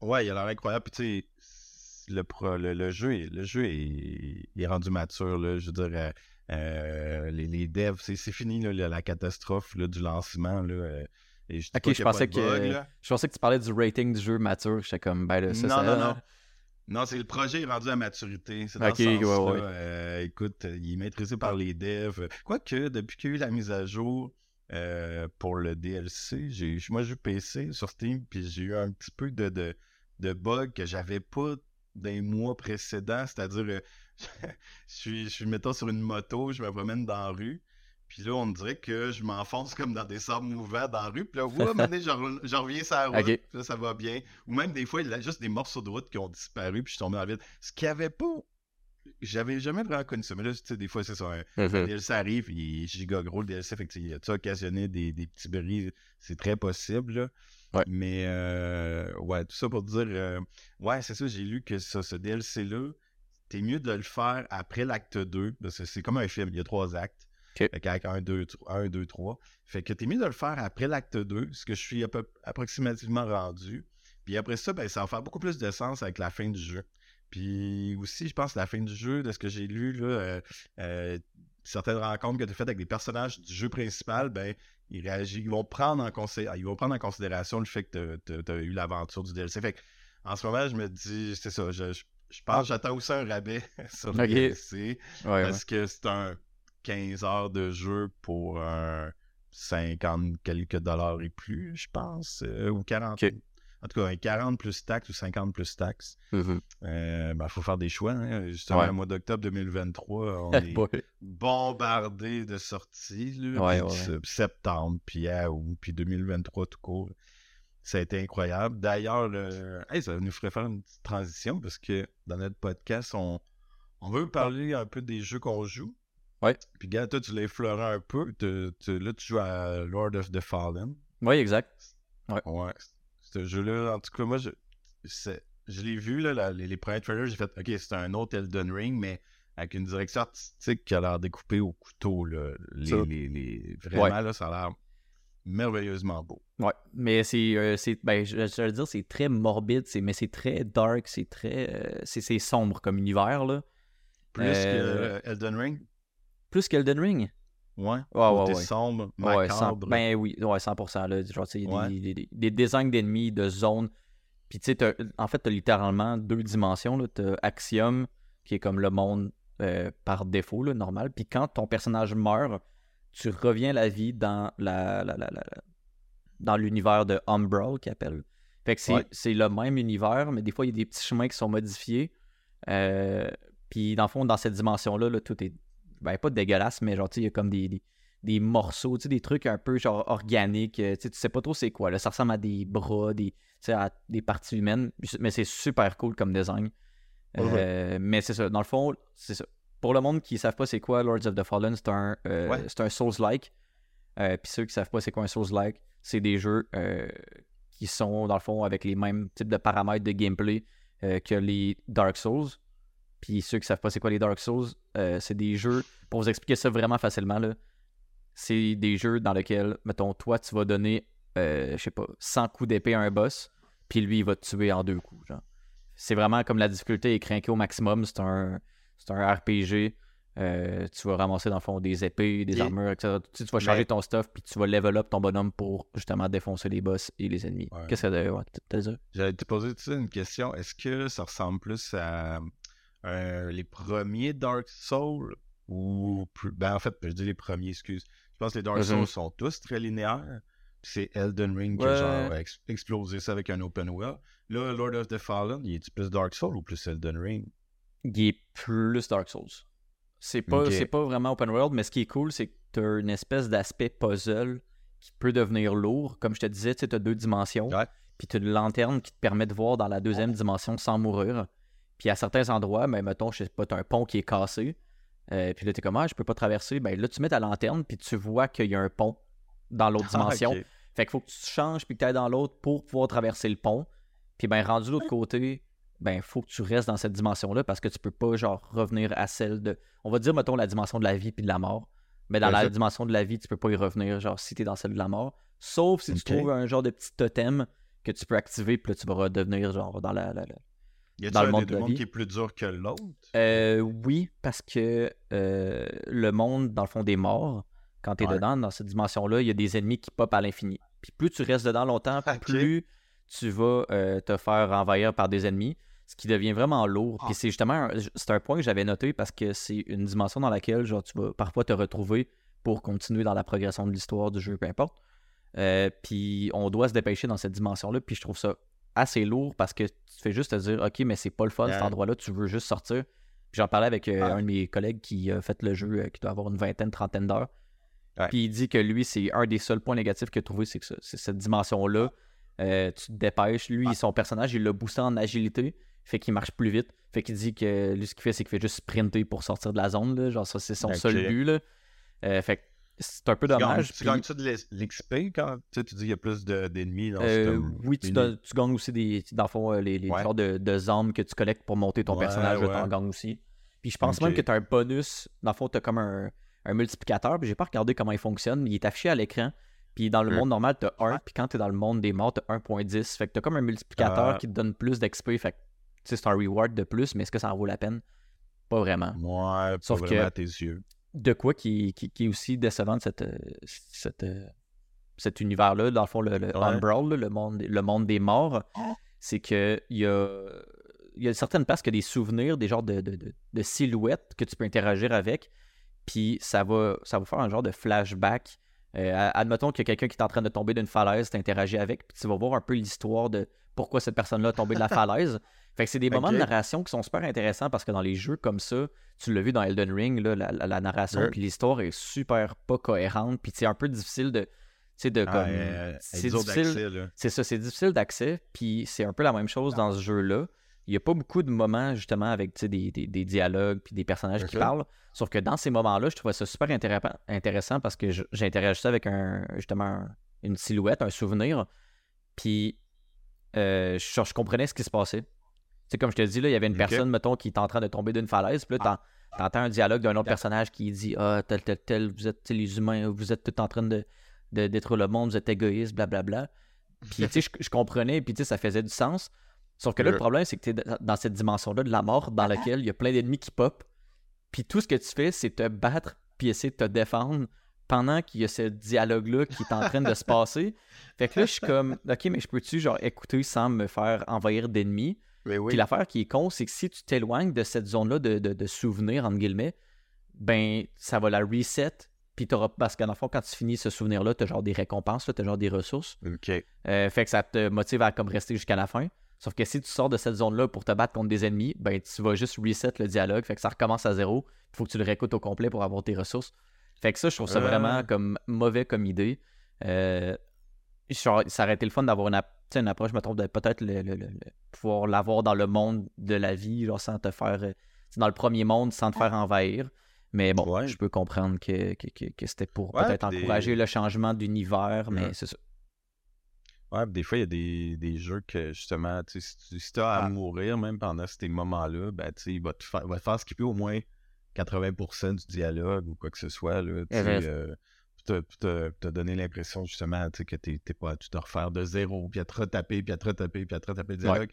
Speaker 1: ouais, il a l'air incroyable. Puis, tu sais, le, pro- le, le jeu, est, le jeu est, est rendu mature, là. Je veux dire, euh, euh, les, les devs, c'est fini, là, la, la catastrophe là, du lancement, là. euh, et je
Speaker 2: Ok, je pensais que
Speaker 1: bug, là.
Speaker 2: je pensais que tu parlais du rating du jeu mature. J'étais comme ben ça,
Speaker 1: non,
Speaker 2: ça-
Speaker 1: non, non. Non, c'est le projet est rendu à maturité. C'est dans
Speaker 2: Ok,
Speaker 1: ce
Speaker 2: ouais,
Speaker 1: sens-là.
Speaker 2: ouais.
Speaker 1: Euh, écoute, il est maîtrisé par les devs. Quoique, depuis qu'il y a eu la mise à jour euh, pour le DLC, j'ai moi j'ai eu PC sur Steam, puis j'ai eu un petit peu de, de, de bugs que j'avais pas des mois précédents. C'est-à-dire, euh, je suis, je suis, mettons, sur une moto, je me promène dans la rue. Puis là, on dirait que je m'enfonce comme dans des sables mouvants dans la rue. Puis là, ouais, donné, je re- je reviens sur la route. Puis là, ça va bien. Ou même des fois, il y a juste des morceaux de route qui ont disparu. Puis je suis tombé dans le vide. Ce qu'il n'y avait pas. J'avais jamais vraiment connu ça. Mais là, tu sais, des fois, c'est ça. Un, un
Speaker 2: Mhm.
Speaker 1: DLC arrive, il est giga gros le DLC. Fait que tu sais, il a occasionné des, des petits bris. C'est très possible. là.
Speaker 2: Ouais.
Speaker 1: Mais euh, ouais, tout ça pour dire. euh, ouais, c'est ça, j'ai lu que ça, ce DLC-là, t'es mieux de le faire après l'acte 2. Parce que c'est comme un film, il y a trois actes.
Speaker 2: Ok.
Speaker 1: Fait qu'avec 1, 2, 1, 2, 3. Fait que t'es mieux de le faire après l'acte 2, ce que je suis à peu- approximativement rendu. Puis après ça, ben, ça va faire beaucoup plus de sens avec la fin du jeu. Puis aussi, je pense que la fin du jeu, de ce que j'ai lu, là, euh, euh, certaines rencontres que tu as faites avec des personnages du jeu principal, ben, ils réagissent, ils vont prendre en, ils vont prendre en considération le fait que tu as eu l'aventure du DLC. Fait que, en ce moment, je me dis, c'est ça, je, je, je pense j'attends aussi un rabais sur le. DLC.
Speaker 2: Ouais, ouais.
Speaker 1: Parce que c'est un 15 heures de jeu pour un 50 quelques dollars et plus, je pense, euh, ou 40.
Speaker 2: Ok.
Speaker 1: En tout cas, un 40 plus taxes ou 50 plus taxes. Il ben, faut faire des choix. hein. Justement,
Speaker 2: Ouais.
Speaker 1: le mois d'octobre 2023, on est
Speaker 2: Ouais.
Speaker 1: bombardé de sorties. Là,
Speaker 2: Ouais,
Speaker 1: puis septembre, puis à août, puis 2023 tout court. Ça a été incroyable. D'ailleurs, le... hey, ça nous ferait faire une petite transition parce que dans notre podcast, on, on veut parler un peu des jeux qu'on joue.
Speaker 2: Ouais.
Speaker 1: Puis, gars, toi, tu l'as effleuré un peu. Tu- tu- là, tu joues à Lord of the Fallen.
Speaker 2: Ouais, exact.
Speaker 1: Ouais. Ce jeu-là, en tout cas, moi, je, je l'ai vu, là, la- les, les premiers trailers, j'ai fait, OK, c'est un autre Elden Ring, mais avec une direction artistique qui a l'air découpée au couteau, là. Les, les- les- Vraiment,
Speaker 2: Ouais.
Speaker 1: là, ça a l'air merveilleusement beau.
Speaker 2: Ouais, mais c'est, euh, c'est ben, je, je veux dire, c'est très morbide, c'est, mais c'est très dark, c'est très, euh, c'est, c'est sombre comme univers là.
Speaker 1: Plus
Speaker 2: Euh,
Speaker 1: que Elden Ring?
Speaker 2: Plus qu'Elden Ring.
Speaker 1: Ouais.
Speaker 2: Ouais, ouais, ouais.
Speaker 1: sombre, macabre.
Speaker 2: ben oui, ouais, 100%. Là, genre, tu sais,
Speaker 1: Ouais.
Speaker 2: des, des, des- des designs d'ennemis, de zones. Puis tu sais, en fait, t'as littéralement deux dimensions. Là. T'as Axiom, qui est comme le monde euh, par défaut, là, normal. Puis quand ton personnage meurt, tu reviens à la vie dans la, la- la- la- dans l'univers de Umbral, qu'ils appellent. Fait que c'est,
Speaker 1: Ouais.
Speaker 2: le même univers, mais des fois, il y a des petits chemins qui sont modifiés. Euh, puis dans le fond, dans cette dimension-là, là, tout est ben, pas dégueulasse, mais genre, tu sais, il y a comme des, des, des morceaux, tu sais, des trucs un peu genre organiques. euh, Tu sais, tu sais pas trop c'est quoi. Là. Ça ressemble à des bras, des, tu sais, à des parties humaines. Mais c'est super cool comme design. Euh, Mais c'est ça. Dans le fond, c'est ça. Pour le monde qui ne savent pas c'est quoi Lords of the Fallen, c'est un, euh,
Speaker 1: Ouais.
Speaker 2: un Souls-like. Euh, Puis ceux qui savent pas c'est quoi un Souls-like, c'est des jeux qui sont, dans le fond, avec les mêmes types de paramètres de gameplay que les Dark Souls. Puis ceux qui savent pas c'est quoi les Dark Souls, euh, c'est des jeux, pour vous expliquer ça vraiment facilement, là, c'est des jeux dans lesquels, mettons, toi, tu vas donner, euh, je sais pas, 100 coups d'épée à un boss, puis lui, il va te tuer en deux coups. Genre. C'est vraiment comme la difficulté est craquée au maximum. C'est un, c'est un RPG. Euh, tu vas ramasser dans le fond des épées, des
Speaker 1: Et-
Speaker 2: armures, etc. Tu, vas changer
Speaker 1: Mais-
Speaker 2: ton stuff, puis tu vas level up ton bonhomme pour justement défoncer les boss et les ennemis.
Speaker 1: Ouais.
Speaker 2: Qu'est-ce que t'as dit?
Speaker 1: J'allais te poser une question. Est-ce que ça ressemble plus à euh, les premiers Dark Souls ou plus... Ben, en fait, je dis les premiers, excuse. Je pense que les Dark
Speaker 2: Mhm.
Speaker 1: Souls sont tous très linéaires. C'est Elden Ring qui
Speaker 2: Ouais.
Speaker 1: a genre ex- explosé ça avec un open world. Là, Lord of the Fallen, il est plus Dark Souls ou plus Elden Ring?
Speaker 2: Il est plus Dark Souls. C'est pas,
Speaker 1: Ok.
Speaker 2: c'est pas vraiment open world, mais ce qui est cool, c'est que tu as une espèce d'aspect puzzle qui peut devenir lourd. Comme je te disais, tu as deux dimensions.
Speaker 1: Ouais.
Speaker 2: Puis tu as une lanterne qui te permet de voir dans la deuxième dimension sans mourir. Puis à certains endroits, ben, mettons, je sais pas, tu un pont qui est cassé. Euh, puis là, tu es comme, ah, je peux pas traverser. Ben là, tu mets ta lanterne, puis tu vois qu'il y a un pont dans l'autre dimension.
Speaker 1: Ah, ok.
Speaker 2: Fait qu'il faut que tu changes puis que tu ailles dans l'autre pour pouvoir traverser le pont. Puis ben rendu de l'autre côté, ben faut que tu restes dans cette dimension-là parce que tu peux pas genre revenir à celle de on va dire mettons la dimension de la vie puis de la mort. Mais dans
Speaker 1: Ouais,
Speaker 2: la dimension de la vie, tu peux pas y revenir genre si tu es dans celle de la mort, sauf si tu trouves un genre de petit totem que tu peux activer puis là tu vas redevenir genre dans la, la- la-
Speaker 1: Y a-tu
Speaker 2: dans le monde
Speaker 1: des
Speaker 2: de
Speaker 1: deux
Speaker 2: la
Speaker 1: mondes
Speaker 2: vie.
Speaker 1: qui est plus dur que l'autre?
Speaker 2: Euh, oui, parce que euh, le monde, dans le fond, des morts, quand tu es
Speaker 1: Ouais.
Speaker 2: dedans, dans cette dimension-là, il y a des ennemis qui pop à l'infini. Puis plus tu restes dedans longtemps, plus tu vas euh, te faire envahir par des ennemis, ce qui devient vraiment lourd.
Speaker 1: Ah.
Speaker 2: Puis c'est justement un, c'est un point que j'avais noté parce que c'est une dimension dans laquelle genre, tu vas parfois te retrouver pour continuer dans la progression de l'histoire du jeu, peu importe. Euh, puis on doit se dépêcher dans cette dimension-là. Puis je trouve ça assez lourd parce que tu fais juste te dire, OK, mais c'est pas le fun cet endroit-là, tu veux juste sortir. J'en parlais avec euh,
Speaker 1: Ah.
Speaker 2: un de mes collègues qui a fait le jeu, euh, qui doit avoir une vingtaine, trentaine d'heures.
Speaker 1: Ouais.
Speaker 2: Puis il dit que lui, c'est un des seuls points négatifs qu'il a trouvé, c'est que c'est cette dimension-là. euh, tu te dépêches. Lui,
Speaker 1: Ah.
Speaker 2: son personnage, il l'a boosté en agilité. Fait qu'il marche plus vite. Fait qu'il dit que lui, ce qu'il fait, c'est qu'il fait juste sprinter pour sortir de la zone. Là. Genre, ça, c'est son seul but. Là. Fait que c'est un peu
Speaker 1: Tu
Speaker 2: dommage.
Speaker 1: Tu
Speaker 2: puis-
Speaker 1: gagnes-tu de l'XP quand tu, sais, tu dis qu'il y a plus de- d'ennemis dans
Speaker 2: euh, oui, tu, tu gagnes aussi des. Dans le fond, euh, les, les
Speaker 1: Ouais.
Speaker 2: genres de, de armes que tu collectes pour monter ton
Speaker 1: Ouais,
Speaker 2: personnage,
Speaker 1: ouais.
Speaker 2: t'en gagnes aussi. Puis je pense même que tu as un bonus. Dans le fond, tu as comme un, un multiplicateur. Puis j'ai pas regardé comment il fonctionne, mais il est affiché à l'écran. Puis dans le monde normal, tu as 1. Puis quand tu es dans le monde des morts, tu as 1.10. Fait que tu as comme un multiplicateur
Speaker 1: Ah.
Speaker 2: qui te donne plus d'XP. Fait que tu sais, c'est un reward de plus, mais est-ce que ça en vaut la peine? Pas vraiment.
Speaker 1: Ouais, pas
Speaker 2: Sauf
Speaker 1: vraiment
Speaker 2: que-
Speaker 1: à tes yeux.
Speaker 2: De quoi qui, qui, qui est aussi décevant de cette, euh, cette, euh, cet univers-là, dans le fond, le, le
Speaker 1: Ouais.
Speaker 2: Umbral, là, le, monde, le monde des morts,
Speaker 1: Ah.
Speaker 2: c'est que il y a, il y a certaines places qui ont des souvenirs, des genres de, de, de- de silhouettes que tu peux interagir avec, puis ça va, ça va faire un genre de flashback. Euh, admettons qu'il y a quelqu'un qui est en train de tomber d'une falaise, tu interagis avec, puis tu vas voir un peu l'histoire de pourquoi cette personne-là est tombée de la falaise. Fait que c'est des moments de narration qui sont super intéressants parce que dans les jeux comme ça, tu l'as vu dans Elden Ring, là, la, la- la narration puis l'histoire est super pas cohérente, puis c'est un peu difficile de,
Speaker 1: Ah, euh,
Speaker 2: c'est difficile, c'est ça, c'est difficile d'accès, puis c'est un peu la même chose dans ce jeu-là. Il n'y a pas beaucoup de moments justement avec des, des- des dialogues puis des personnages qui parlent. Sauf que dans ces moments-là, je trouvais ça super intér- intéressant parce que j'interagissais avec un justement un- une silhouette, un souvenir. Puis euh, je, je comprenais ce qui se passait. Tu sais, comme je te dis, là, il y avait une personne, mettons, qui est en train de tomber d'une falaise. Puis là, t'en- t'entends un dialogue d'un autre personnage qui dit Ah, tel, tel, tel, vous êtes les humains, vous êtes tous en train de, de détruire le monde, vous êtes égoïstes, blablabla. Puis, tu sais, je, je comprenais, puis, tu sais, ça faisait du sens. Sauf que là, le problème, c'est que tu es dans cette dimension-là de la mort dans laquelle il y a plein d'ennemis qui pop. Puis tout ce que tu fais, c'est te battre, puis essayer de te défendre pendant qu'il y a ce dialogue-là qui est en train de se passer. Fait que là, je suis comme, OK, mais je peux-tu, genre, écouter sans me faire envahir d'ennemis?
Speaker 1: Mais oui.
Speaker 2: Puis l'affaire qui est con, c'est que si tu t'éloignes de cette zone-là de, de, de souvenirs, entre guillemets, ben, ça va la reset. Puis t'auras, parce que dans le fond, quand tu finis ce souvenir-là, t'as genre des récompenses, t'as genre des ressources.
Speaker 1: Ok.
Speaker 2: Euh, fait que ça te motive à comme rester jusqu'à la fin. Sauf que si tu sors de cette zone-là pour te battre contre des ennemis, ben tu vas juste reset le dialogue. Fait que ça recommence à zéro. Il faut que tu le réécoutes au complet pour avoir tes ressources. Fait que ça, je trouve ça vraiment comme mauvais comme idée. Euh, genre, ça aurait été le fun d'avoir une, app- tu sais, une approche, mettons, de peut-être le, le- le- le- pouvoir l'avoir dans le monde de la vie, genre sans te faire. euh, dans le premier monde, sans te faire envahir. Mais bon,
Speaker 1: Ouais.
Speaker 2: je peux comprendre que, que, que- que c'était pour
Speaker 1: Ouais,
Speaker 2: peut-être
Speaker 1: des-
Speaker 2: encourager le changement d'univers, mais
Speaker 1: Ouais.
Speaker 2: c'est ça.
Speaker 1: Ouais, des fois, il y a des, des jeux que justement, si tu si t'as à
Speaker 2: Ah.
Speaker 1: mourir, même pendant ces moments-là, ben, il va te faire, va te faire skipper au moins 80% du dialogue ou quoi que ce soit, là, tu sais,
Speaker 2: vrai.
Speaker 1: euh, te, puis te- puis te donner l'impression, justement, tu que t'es t'es pas à tout te refaire de zéro, puis à te retaper, puis à te retaper, puis à te retaper le dialogue,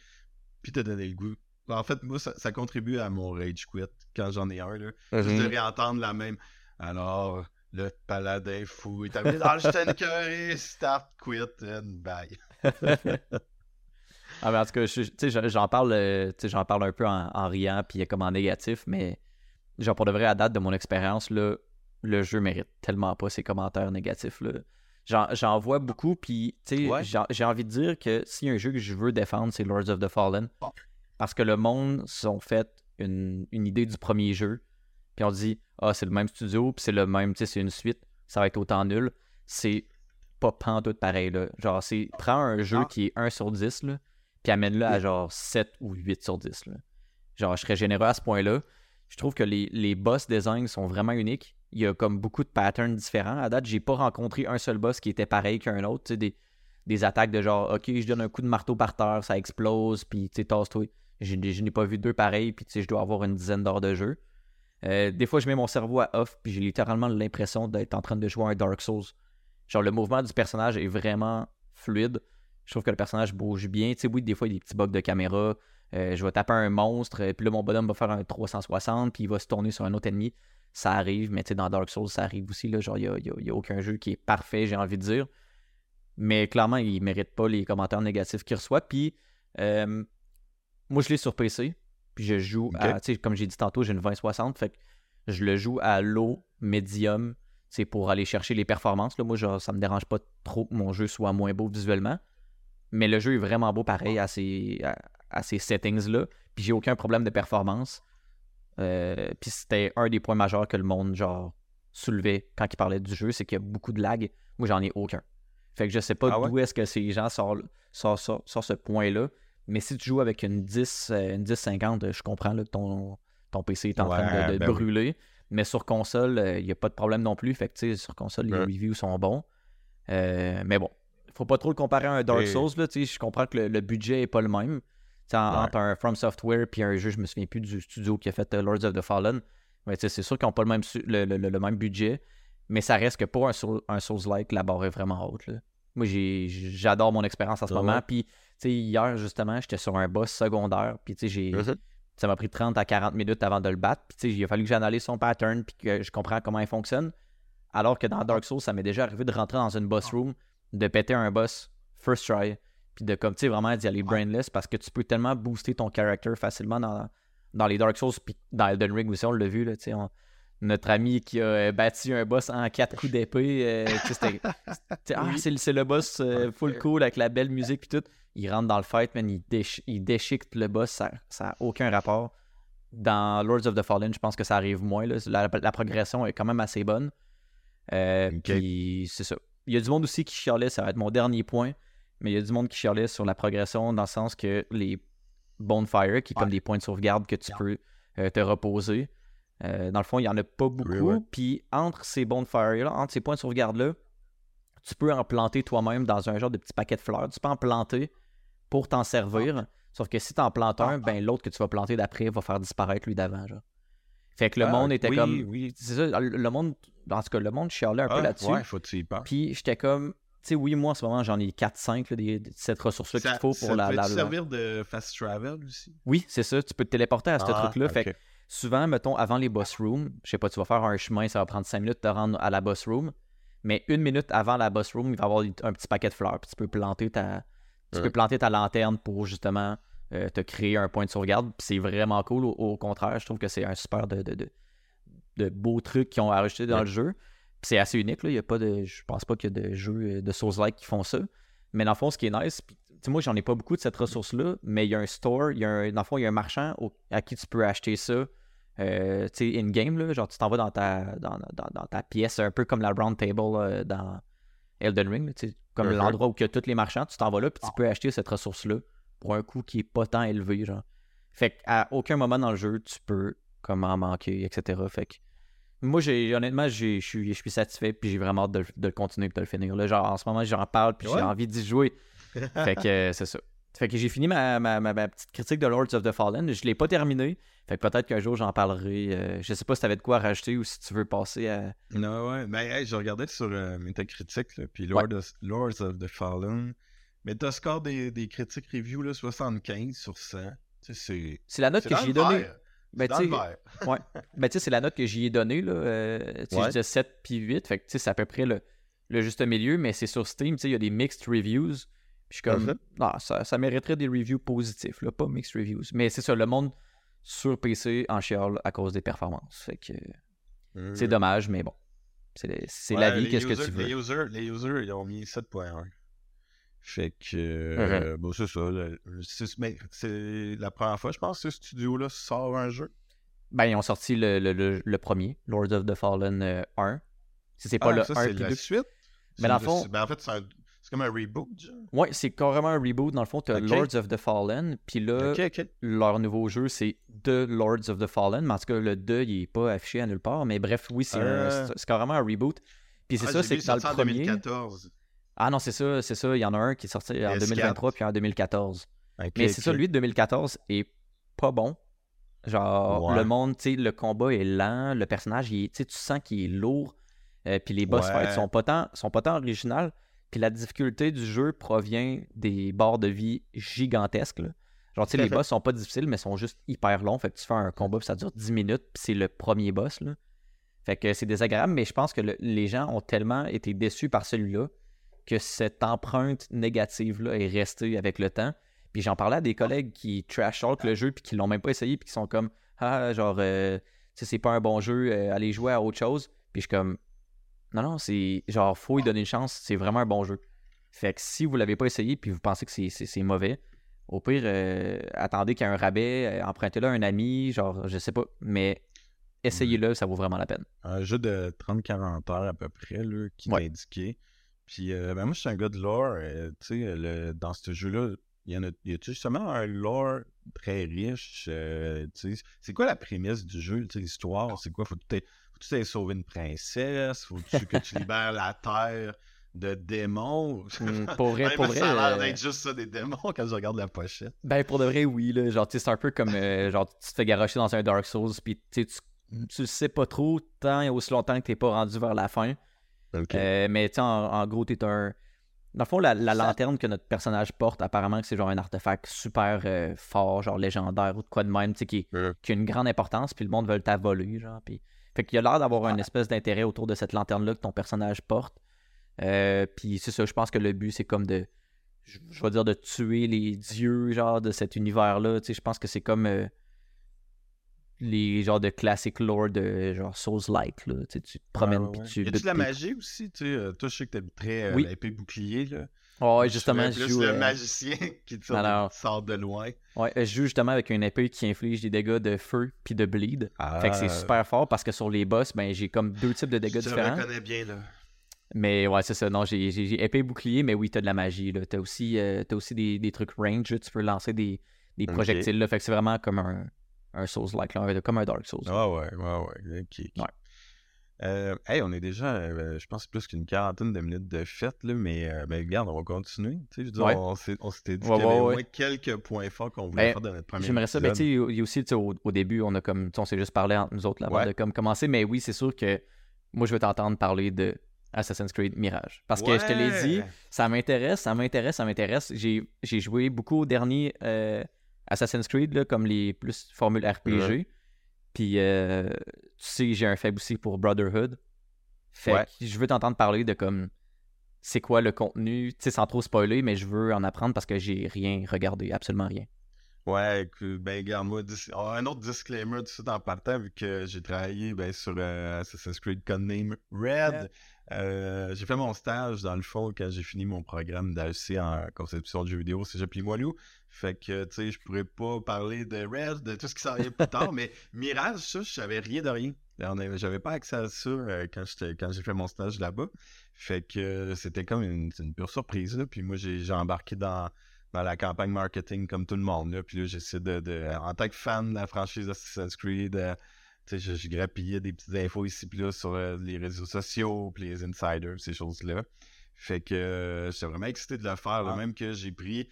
Speaker 1: puis te donner le goût. En fait, moi, ça, ça contribue à mon rage quit quand j'en ai un, là. Juste
Speaker 2: Mhm.
Speaker 1: de réentendre la même. Alors, le paladin fou est arrivé dans le curry, start, quit, and bye.
Speaker 2: Ah, mais en tout cas, je- tu j'en- parle, euh, tu j'en parle un peu en, en riant puis comme en négatif, mais genre pour de vrai, à date de mon expérience, là, le jeu mérite tellement pas ces commentaires négatifs. là. J'en, j'en vois beaucoup, puis tu sais,
Speaker 1: Ouais.
Speaker 2: j'ai, j'ai envie de dire que s'il y a un jeu que je veux défendre, c'est Lords of the Fallen. Parce que le monde sont fait une, une idée du premier jeu, puis on dit, ah, c'est le même studio, puis c'est le même, tu sais, c'est une suite, ça va être autant nul. C'est pas pantoute pareil, là. Genre, c'est, prends un jeu
Speaker 1: Ah.
Speaker 2: qui est 1 sur 10, là, puis amène-le à genre 7 ou 8 sur 10. Là. Genre, je serais généreux à ce point-là. Je trouve que les, les boss designs sont vraiment uniques. Il y a comme beaucoup de patterns différents. À date, j'ai pas rencontré un seul boss qui était pareil qu'un autre. Tu sais, des, des attaques de genre, OK, je donne un coup de marteau par terre, ça explose, puis tu sais, tasse-toi. Je n'ai pas vu deux pareils, puis tu sais, je dois avoir une dizaine d'heures de jeu. Euh, des fois, je mets mon cerveau à off, puis j'ai littéralement l'impression d'être en train de jouer à un Dark Souls. Genre, le mouvement du personnage est vraiment fluide. Je trouve que le personnage bouge bien. Tu sais, oui, des fois, il y a des petits bugs de caméra. Euh, je vais taper un monstre, euh, puis là, mon bonhomme va faire un 360, puis il va se tourner sur un autre ennemi. Ça arrive, mais tu sais, dans Dark Souls, ça arrive aussi. Là, genre, il n'y a, y a- il y a aucun jeu qui est parfait, j'ai envie de dire. Mais clairement, il ne mérite pas les commentaires négatifs qu'il reçoit. Puis, euh, moi, je l'ai sur PC, puis je joue à, tu sais, comme j'ai dit tantôt, j'ai une 2060, fait que je le joue à low, medium, c'est pour aller chercher les performances. Là. Moi, genre, ça me dérange pas trop que mon jeu soit moins beau visuellement. Mais le jeu est vraiment beau pareil à ces, à, à ces settings-là. Puis j'ai aucun problème de performance. Euh, puis c'était un des points majeurs que le monde genre soulevait quand il parlait du jeu, c'est qu'il y a beaucoup de lag. Moi, j'en ai aucun. Fait que je sais pas
Speaker 1: Ah ouais?
Speaker 2: d'où est-ce que ces gens sortent, sortent, sortent- sortent ce point-là. Mais si tu joues avec une 10, euh, une 1050, je comprends là, que ton, ton PC est en train de,
Speaker 1: ben oui.
Speaker 2: brûler. Mais sur console, il n'y a pas de problème non plus. Fait que tu sais, sur console, les
Speaker 1: Ouais.
Speaker 2: reviews sont bons. Euh, mais bon, faut pas trop le comparer à un Dark Souls. Là, je comprends que le, le budget est pas le même. En-
Speaker 1: Ouais.
Speaker 2: Entre un From Software puis un jeu, je me souviens plus du studio qui a fait euh, Lords of the Fallen. Mais c'est sûr qu'ils n'ont pas le même, le, le- le- même budget. Mais ça reste que pour un, un Souls-like, la barre est vraiment haute. là. Moi, j'adore mon expérience en ce
Speaker 1: Ah ouais?
Speaker 2: moment. Puis, hier, justement, j'étais sur un boss secondaire. Puis, ça m'a pris 30 à 40 minutes avant de le battre. Puis, il a fallu que j'analyse son pattern puis que je comprends comment il fonctionne. Alors que dans Dark Souls, ça m'est déjà arrivé de rentrer dans une boss room, de péter un boss first try, puis de comme, tu sais, vraiment d'y aller brainless parce que tu peux tellement booster ton character facilement dans, dans les Dark Souls, puis dans Elden Ring aussi, on l'a vu, là, tu sais, notre ami qui a euh, bâti un boss en quatre coups d'épée, euh, c'était- ah, c'est le- boss euh, full cool avec la belle musique puis tout. Il rentre dans le fight, man, il, déch- il déchiquette le boss, ça n'a aucun rapport. Dans Lords of the Fallen, je pense que ça arrive moins. là. La, la progression est quand même assez bonne. Euh. Puis c'est ça. Il y a du monde aussi qui chialait, ça va être mon dernier point, mais il y a du monde qui chialait sur la progression dans le sens que les bonfires, qui est comme
Speaker 1: Ouais.
Speaker 2: des points de sauvegarde que tu peux euh, te reposer, euh, dans le fond, il n'y en a pas beaucoup.
Speaker 1: Oui.
Speaker 2: Puis entre ces bonfires-là, entre ces points de sauvegarde-là, tu peux en planter toi-même dans un genre de petit paquet de fleurs. Tu peux en planter pour t'en servir. Sauf que si tu en plantes un, ben l'autre que tu vas planter d'après va faire disparaître lui d'avant. genre. Fait que le
Speaker 1: Ah,
Speaker 2: monde était
Speaker 1: oui,
Speaker 2: comme.
Speaker 1: oui.
Speaker 2: C'est ça, le monde. En tout cas, le monde chialait un peu
Speaker 1: Ah,
Speaker 2: là-dessus.
Speaker 1: Ouais, faut que tu y penses.
Speaker 2: Puis j'étais comme. Tu sais, oui, moi en ce moment, j'en ai 4-5 là, des- de cette ressource-là qu'il
Speaker 1: Ça-
Speaker 2: faut
Speaker 1: ça
Speaker 2: pour la.
Speaker 1: peut
Speaker 2: la- la-
Speaker 1: servir de fast travel aussi?
Speaker 2: Oui, c'est ça. Tu peux te téléporter à ce
Speaker 1: Ah,
Speaker 2: truc-là. Fait que souvent, mettons, avant les boss rooms, je sais pas, tu vas faire un chemin, ça va prendre 5 minutes de te rendre à la boss room. Mais une minute avant la boss room, il va y avoir un petit paquet de fleurs. Puis tu peux planter ta, tu
Speaker 1: Ouais.
Speaker 2: peux planter ta lanterne pour justement euh, te créer un point de sauvegarde. C'est vraiment cool. Au, au contraire, je trouve que c'est un super de, de, de, de beaux trucs qu'ils ont rajouté dans
Speaker 1: Ouais.
Speaker 2: le jeu. C'est assez unique. Là. Il y a pas de, je pense pas qu'il y a de jeux euh, de Souls-like qui font ça. Mais dans le fond, ce qui est nice, sais, moi, j'en ai pas beaucoup de cette ressource-là, mais il y a un store, il y a un, dans le fond, il y a un marchand au- à qui tu peux acheter ça euh, tu sais, in-game, genre tu t'en vas dans ta, dans, dans- dans ta pièce, un peu comme la round table euh, dans Elden Ring, là, comme
Speaker 1: Mhm.
Speaker 2: l'endroit où il y a tous les marchands, tu t'en vas là, puis tu peux acheter cette ressource-là pour un coût qui est pas tant élevé, genre. Fait qu'à aucun moment dans le jeu, tu peux comme en manquer, etc. Fait que moi, j'ai honnêtement, je suis satisfait, puis j'ai vraiment hâte de, le- de le continuer et de le finir. Là, genre, en ce moment, j'en parle, puis j'ai envie d'y jouer. Fait que euh, c'est ça. Fait que j'ai fini ma, ma, ma- ma petite critique de Lords of the Fallen. Je l'ai pas terminé. Fait que peut-être qu'un jour j'en parlerai. Euh, je sais pas si t'avais de quoi rajouter ou si tu veux passer à.
Speaker 1: Non, ouais. Mais hey, je regardais sur euh, Metacritic, là, puis of- Lords of the Fallen. Mais t'as score des, des critiques review, là, 75 sur 100. Tu sais, c'est.
Speaker 2: La note que
Speaker 1: dans
Speaker 2: j'y ai
Speaker 1: le
Speaker 2: donnée. Ben, tu. Ouais. Ben, c'est la note que j'y ai donnée, là. Euh,
Speaker 1: Ouais.
Speaker 2: je disais 7 puis 8. Fait que, c'est à peu près le, le juste milieu, mais c'est sur Steam, il y a des mixed reviews. Puis je suis comme,
Speaker 1: Mhm.
Speaker 2: ah, ça, ça mériterait des reviews positifs, là, pas mixed reviews. Mais c'est ça, le monde sur PC en chiale à cause des performances. Fait que c'est dommage, mais bon. C'est c'est la.
Speaker 1: Ouais,
Speaker 2: vie, qu'est-ce que tu veux.
Speaker 1: Les users, les users, ils ont mis 7.1. Fait que. euh, bon, c'est ça. le- c'est mais c'est la première fois, je pense, que ce studio-là sort un jeu.
Speaker 2: Ben, ils ont sorti le, le, premier, Lords of the Fallen euh, 1. Si c'est pas
Speaker 1: Ah,
Speaker 2: le
Speaker 1: ça,
Speaker 2: 1
Speaker 1: c'est
Speaker 2: puis
Speaker 1: la
Speaker 2: 2.
Speaker 1: suite?
Speaker 2: Mais dans le fond-
Speaker 1: ben, en fait, c'est un- c'est comme un reboot.
Speaker 2: Ouais, c'est carrément un reboot. Dans le fond, t'as
Speaker 1: Ok.
Speaker 2: Lords of the Fallen, puis là, leur nouveau jeu, c'est The Lords of the Fallen. Mais en tout cas, le 2, il est pas affiché à nulle part. Mais bref, oui, c'est
Speaker 1: Euh.
Speaker 2: c'est c'est carrément un reboot. Puis c'est
Speaker 1: Ah,
Speaker 2: ça, c'est que dans le premier.
Speaker 1: 2014.
Speaker 2: Ah non, c'est ça, c'est ça. Il y en a un qui est sorti en
Speaker 1: PS4.
Speaker 2: 2023 puis en 2014.
Speaker 1: Ok,
Speaker 2: Mais c'est ça, lui de 2014 est pas bon. Genre,
Speaker 1: Ouais.
Speaker 2: le monde, tu sais, le combat est lent, le personnage, il tu sens qu'il est lourd. euh, puis les boss
Speaker 1: Ouais.
Speaker 2: fights sont pas tant, sont pas tant originales. Puis la difficulté du jeu provient des barres de vie gigantesques. là. Genre, tu sais, les boss sont pas difficiles, mais sont juste hyper longs. Fait que tu fais un combat, puis ça dure 10 minutes, puis c'est le premier boss. Là. Fait que c'est désagréable, mais je pense que le- les gens ont tellement été déçus par celui-là que cette empreinte négative-là est restée avec le temps. Puis j'en parlais à des collègues qui trash talk le jeu, puis qui l'ont même pas essayé, puis qui sont comme Ah, genre, euh, c'est pas un bon jeu, euh, allez jouer à autre chose. Puis je suis comme Non, non, c'est genre, faut y donner une chance, c'est vraiment un bon jeu. Fait que si vous l'avez pas essayé, puis vous pensez que c'est- mauvais, au pire, euh, attendez qu'il y ait un rabais, euh, empruntez-le à un ami, genre, je sais pas, mais essayez-le, ça vaut vraiment la peine.
Speaker 1: Un jeu de 30-40 heures à peu près, là, qui
Speaker 2: Ouais.
Speaker 1: m'a indiqué. Puis, euh, ben moi, je suis un gars de lore. euh, tu sais, dans ce jeu-là, il y en a, y a justement un lore très riche. euh, tu sais. c'est quoi la prémisse du jeu, tu sais, l'histoire? C'est quoi? Faut que tu aies- sauvé une princesse? Faut que tu, que tu libères la terre de démons?
Speaker 2: Hum, pour vrai, pour vrai.
Speaker 1: Ça a l'air
Speaker 2: euh,
Speaker 1: d'être juste ça, des démons, quand je regarde la pochette.
Speaker 2: Ben, pour de vrai, oui. Là. Genre, c'est un peu comme. euh, genre, tu te fais garocher dans un Dark Souls, puis tu sais, tu- tu le sais pas trop tant et aussi longtemps que t'es pas rendu vers la fin. Euh, mais tu sais, en, en gros, t'es un. Dans le fond, la, la
Speaker 1: Ça-
Speaker 2: lanterne que notre personnage porte, apparemment, que c'est genre un artefact super euh, fort, genre légendaire ou de quoi de même, tu sais, qui, qui a une grande importance, puis le monde veut ta voler, genre. Puis... Fait qu'il y a l'air d'avoir une espèce d'intérêt autour de cette lanterne-là que ton personnage porte. Euh, puis c'est ça, je pense que le but, c'est comme de. Je, je vais dire de tuer les dieux, genre, de cet univers-là. Tu sais, je pense que c'est comme. Les genres de classic lore de genre Souls-like, là. Tu sais, tu te promènes,
Speaker 1: Ouais, ouais,
Speaker 2: puis
Speaker 1: ouais.
Speaker 2: tu.
Speaker 1: Y a-tu
Speaker 2: butes
Speaker 1: de la magie aussi? Tu sais, euh, toi, je sais que t'es très euh,
Speaker 2: Oui.
Speaker 1: épée bouclier, là.
Speaker 2: Ouais,
Speaker 1: Je
Speaker 2: justement, je
Speaker 1: plus
Speaker 2: joue.
Speaker 1: le
Speaker 2: euh,
Speaker 1: magicien qui te sort,
Speaker 2: Alors-
Speaker 1: qui sort de loin.
Speaker 2: Ouais, je joue justement avec une épée qui inflige des dégâts de feu puis de bleed. Fait que c'est super fort parce que sur les boss, ben j'ai comme deux types de dégâts
Speaker 1: Je te
Speaker 2: différents.
Speaker 1: reconnais bien, là.
Speaker 2: Mais ouais, c'est ça. Non, j'ai j'ai- j'ai épée bouclier, mais oui, t'as de la magie. Là. T'as aussi, euh, t'as aussi des, des trucs range. là. Tu peux lancer des, des projectiles. Là. Fait que c'est vraiment comme un, un Souls-like, comme un Dark Souls.
Speaker 1: Ah ouais, ouais, ouais.
Speaker 2: Ouais.
Speaker 1: Euh, hey, on est déjà, euh, je pense, plus qu'une quarantaine de minutes de fête, là, mais euh, ben, regarde, on va continuer. Tu sais, je
Speaker 2: Ouais.
Speaker 1: on s'était dit
Speaker 2: Ouais,
Speaker 1: qu'il y avait
Speaker 2: ouais,
Speaker 1: au moins quelques points forts qu'on voulait
Speaker 2: Ben,
Speaker 1: faire dans notre première
Speaker 2: J'aimerais ça. Ben, tu sais, il y a aussi, tu sais, au, au début, on a comme, on s'est juste parlé entre nous autres là, avant de comme commencer. Mais oui, c'est sûr que moi, je vais t'entendre parler de Assassin's Creed Mirage. Parce que je te l'ai dit, ça m'intéresse, ça m'intéresse, ça m'intéresse. J'ai j'ai joué beaucoup au dernier Assassin's Creed, là, comme les plus formules RPG.
Speaker 1: Ouais.
Speaker 2: Puis, euh, tu sais, j'ai un faible aussi pour Brotherhood. Fait
Speaker 1: Ouais.
Speaker 2: que je veux t'entendre parler de comme c'est quoi le contenu, tu sais, sans trop spoiler, mais je veux en apprendre parce que j'ai rien regardé, absolument rien.
Speaker 1: Ouais, écoute, ben regarde-moi, dis- oh, un autre disclaimer tout de suite en partant, vu que j'ai travaillé ben, sur euh, Assassin's Creed Codename Red. Euh, j'ai fait mon stage, dans le fond, quand j'ai fini mon programme d'AEC en conception de jeux vidéo, c'est j'ai Limoilou. Fait que, tu sais, je pourrais pas parler de Red, de tout ce qui s'en vient plus tard, mais Mirage, ça, je savais rien de rien. J'avais pas accès à ça euh, quand, quand j'ai fait mon stage là-bas. Fait que c'était comme une, une, pure surprise. Là. Puis moi, j'ai embarqué dans, dans la campagne marketing comme tout le monde. Là. Puis là, j'essaie de, de, En tant que fan de la franchise Assassin's Creed, euh, je, je, grappillais des petites infos ici puis là sur euh, les réseaux sociaux, puis les insiders, ces choses-là. Fait que euh, j'étais vraiment excité de le faire, ah. même que j'ai pris,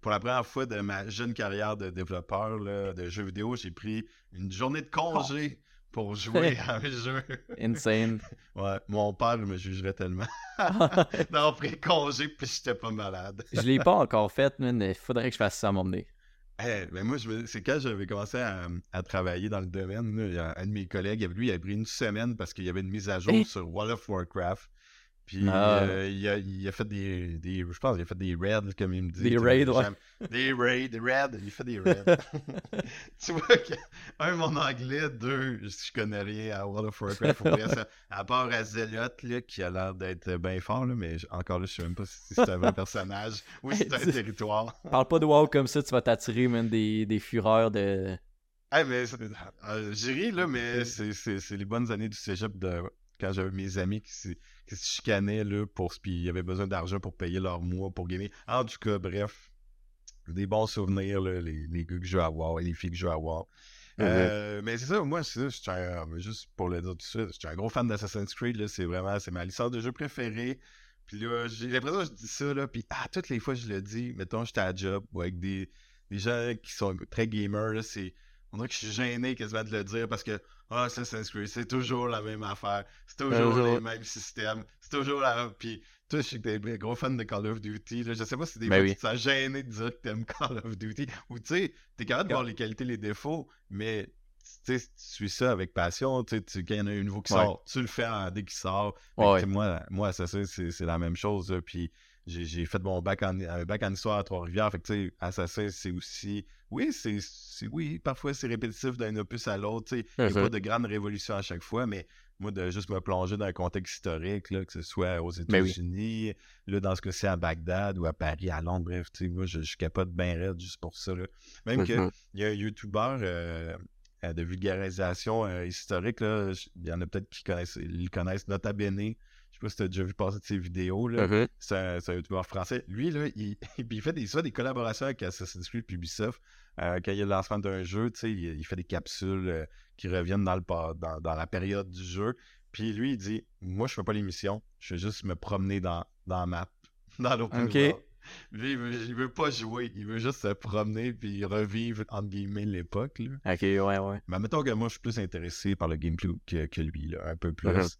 Speaker 1: pour la première fois de ma jeune carrière de développeur là, de jeux vidéo, j'ai pris une journée de congé pour jouer à un jeu.
Speaker 2: Insane.
Speaker 1: Ouais, mon père me jugerait tellement. D'avoir pris congé puis j'étais pas malade.
Speaker 2: je l'ai pas encore fait, mais il faudrait que je fasse ça à m'emmener.
Speaker 1: Eh, ben moi, c'est quand j'avais commencé à, travailler dans le domaine, un de mes collègues, lui, il a pris une semaine parce qu'il y avait une mise à jour sur World of Warcraft. Puis ah. euh, il, a, il, a, fait des, des, Je pense qu'il a fait des raids, comme il me dit.
Speaker 2: Des raids, ouais.
Speaker 1: Des raids, des raids, il fait des raids. tu vois, que, un, mon anglais, deux, je connais rien à World of Warcraft. à part Azeloth, là, qui a l'air d'être bien fort, là, mais encore là, je sais même pas si c'est un vrai personnage ou si c'est un territoire.
Speaker 2: Parle pas de WoW comme ça, tu vas t'attirer même des, des fureurs de.
Speaker 1: Ah, mais euh, j'ai ri, là, mais c'est les bonnes années du cégep de quand j'avais mes amis qui qui se chicanaient, là, pour, puis ils avaient besoin d'argent pour payer leur mois, pour gagner. En tout cas, bref, des bons souvenirs, là, les, les gars que je vais avoir et les filles que je vais avoir. Mm-hmm. Euh, mais c'est ça, moi, c'est ça, juste pour le dire tout de suite, je suis un gros fan d'Assassin's Creed, c'est vraiment, c'est ma licence de jeu préférée. Puis là, j'ai l'impression que je dis ça, là, puis ah, toutes les fois je le dis, mettons, j'étais à job, ou avec des, des gens qui sont très gamers, c'est on dirait que je suis gêné quasiment de le dire parce que ah, Assassin's Creed, c'est toujours la même affaire. C'est toujours les mêmes systèmes. C'est toujours la même. Puis toi, je sais que t'es un gros fan de Call of Duty. Là. Je sais pas si des ben fois tu t'es gêné de dire que t'aimes Call of Duty. Ou tu sais, t'es capable de voir les qualités, les défauts, mais tu suis ça avec passion. Tu sais, quand il y en a un nouveau qui sort, tu le fais dès qu'il sort. Ouais. Moi, moi, Assassin, c'est la même chose. Puis j'ai fait mon bac en, un bac en histoire à Trois-Rivières. Fait que, tu sais, Assassin, c'est aussi. Oui, c'est oui, parfois c'est répétitif d'un opus à l'autre. Il n'y a pas de grande révolution à chaque fois, mais moi, de juste me plonger dans un contexte historique, là, que ce soit aux ben États-Unis, là, dans ce que c'est à Bagdad ou à Paris, à Londres, bref, tu sais, moi, je, je capote bien raide juste pour ça. Là. Même qu'il y a un YouTuber euh, euh, de vulgarisation euh, historique, il y en a peut-être qui connaissent, ils connaissent Nota Bene sais pas si tu as déjà vu passer de ses vidéos. Là. Uh-huh. C'est un, youtubeur français. Lui, là, il, il fait des, des collaborations avec Assassin's Creed et Ubisoft. Euh, quand il y a le lancement d'un jeu, il, il, fait des capsules euh, qui reviennent dans, le, dans, dans, la période du jeu. Puis lui, il dit Moi, je fais pas l'émission, je vais juste me promener dans, dans la map, dans l'open okay. Lui, il veut, veut pas jouer, il veut juste se promener puis revivre, entre guillemets, l'époque.
Speaker 2: Ok, ouais, ouais.
Speaker 1: Mais mettons que moi, je suis plus intéressé par le gameplay que, que lui, là, un peu plus. Uh-huh.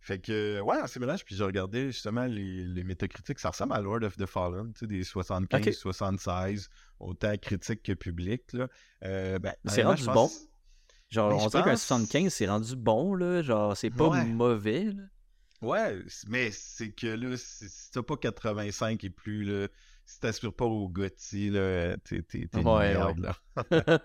Speaker 1: Fait que, ouais, en ces mélanges, puis j'ai regardé justement les, les métacritiques, ça ressemble à Lord of the Fallen, tu sais, des 75, 76, autant critiques que publics, là. Euh, ben,
Speaker 2: c'est rendu bon. Genre, on dirait qu'un 75, c'est rendu bon, là. Genre, c'est pas mauvais, là.
Speaker 1: Ouais, mais c'est que là, si t'as pas 85 et plus, là, si t'aspires pas au Gotti, là, t'es, t'es, une merde, là.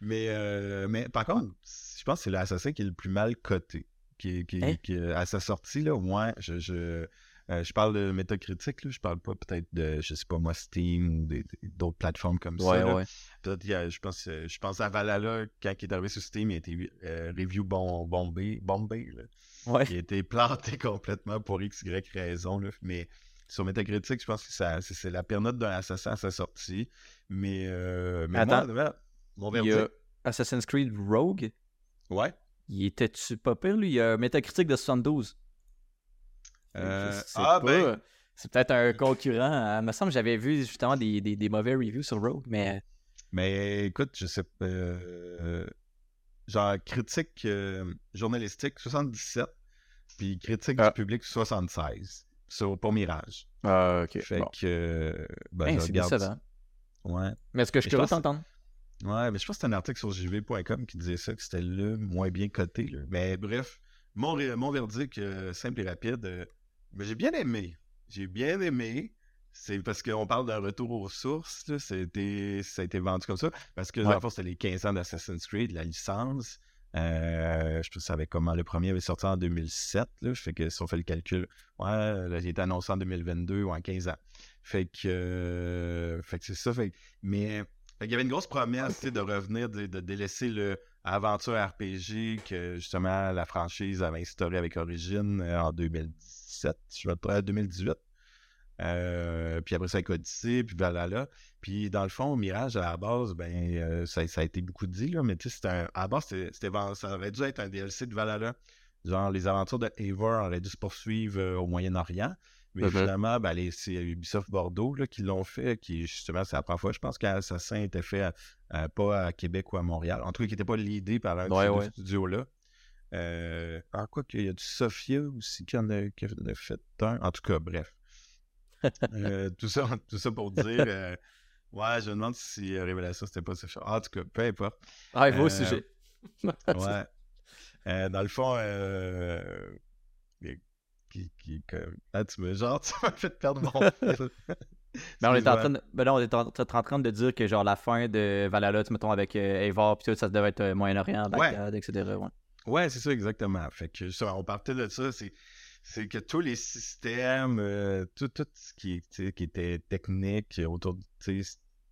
Speaker 1: mais, euh, mais par contre, je pense que c'est l'assassin qui est le plus mal coté qui, hein? à sa sortie, là, moi, je, je, euh, je parle de métacritique, là, je parle pas peut-être de, je sais pas moi, Steam ou d'autres plateformes comme ça. Ouais. Peut-être, je pense, euh, je pense à Valhalla, quand il est arrivé sur Steam, il a été euh, review bon, bombé, bombé là. Ouais. Il a été planté complètement pour X, Y raison, là, mais sur Metacritic, je pense que c'est la pire note d'un assassin à sa sortie. Mais, mais
Speaker 2: Attends, moi, mon verdict... Il y a Assassin's Creed Rogue?
Speaker 1: Ouais.
Speaker 2: Il était-tu pas pire, lui? Il y a un métacritique de 72.
Speaker 1: Euh, ah, ben...
Speaker 2: C'est peut-être un concurrent. Il me semble que j'avais vu justement des, des, mauvais reviews sur Rogue, mais...
Speaker 1: Mais écoute, je sais pas... Euh, genre, critique euh, journalistique, 77. Puis critique du ah. public, 76. Sur, pour Mirage.
Speaker 2: Ah, ok.
Speaker 1: Fait que... Ben,
Speaker 2: c'est décevant.
Speaker 1: Ouais.
Speaker 2: Mais est-ce que je peux t'entendre?
Speaker 1: Ouais, mais je pense que c'est un article sur jv.com qui disait ça, que c'était le moins bien coté. Mais bref, mon, mon verdict euh, simple et rapide, euh, mais j'ai bien aimé. J'ai bien aimé. C'est parce qu'on parle d'un retour aux sources. Là, ça, a été, ça a été vendu comme ça. Parce que, ouais. fait, c'était les 15 ans d'Assassin's Creed, la licence. Euh, je savais comment le premier avait sorti en 2007. Là, fait que si on fait le calcul, ouais, là, il était annoncé en 2022 ou en 15 ans. Fait que, euh, fait que c'est ça. Fait, mais il y avait une grosse promesse de revenir, de, de délaisser le aventure RPG que justement la franchise avait instauré avec Origin euh, en 2017, je vais 2018. Euh, puis après ça, avec Odyssey, puis Valhalla. Puis dans le fond, Mirage, à la base, ben, euh, ça, a été beaucoup dit, là, mais tu sais, à la base, ça aurait dû être un DLC de Valhalla. Genre, les aventures de Eivor auraient dû se poursuivre au Moyen-Orient. Mais mm-hmm. finalement, ben, c'est Ubisoft Bordeaux là, qui l'ont fait, qui justement, c'est la première fois, je pense qu'Assassin était fait pas à Québec ou à Montréal. En tout cas, qui n'était pas l'idée par un studios-là. Euh, en quoi qu'il y a du Sophia aussi qui en a, fait un. En tout cas, bref. Euh, tout, ça, tout ça pour dire. Euh, ouais, je me demande si Révélation c'était pas Sophia. En tout cas, peu importe.
Speaker 2: Ah, il va au sujet.
Speaker 1: ouais. dans le fond, qui, qui, ah, tu me genre, tu m'as fait perdre mon
Speaker 2: ben, on est en train de, ben on est en, train de dire que genre la fin de Valhalla, mettons avec euh, Eivor puis tout, ça devait être euh, Moyen-Orient, Bagdad, etc. Ouais,
Speaker 1: ouais c'est ça exactement. Fait que ça, on partait de ça, c'est c'est que tous les systèmes, euh, tout, tout ce qui, qui était technique autour de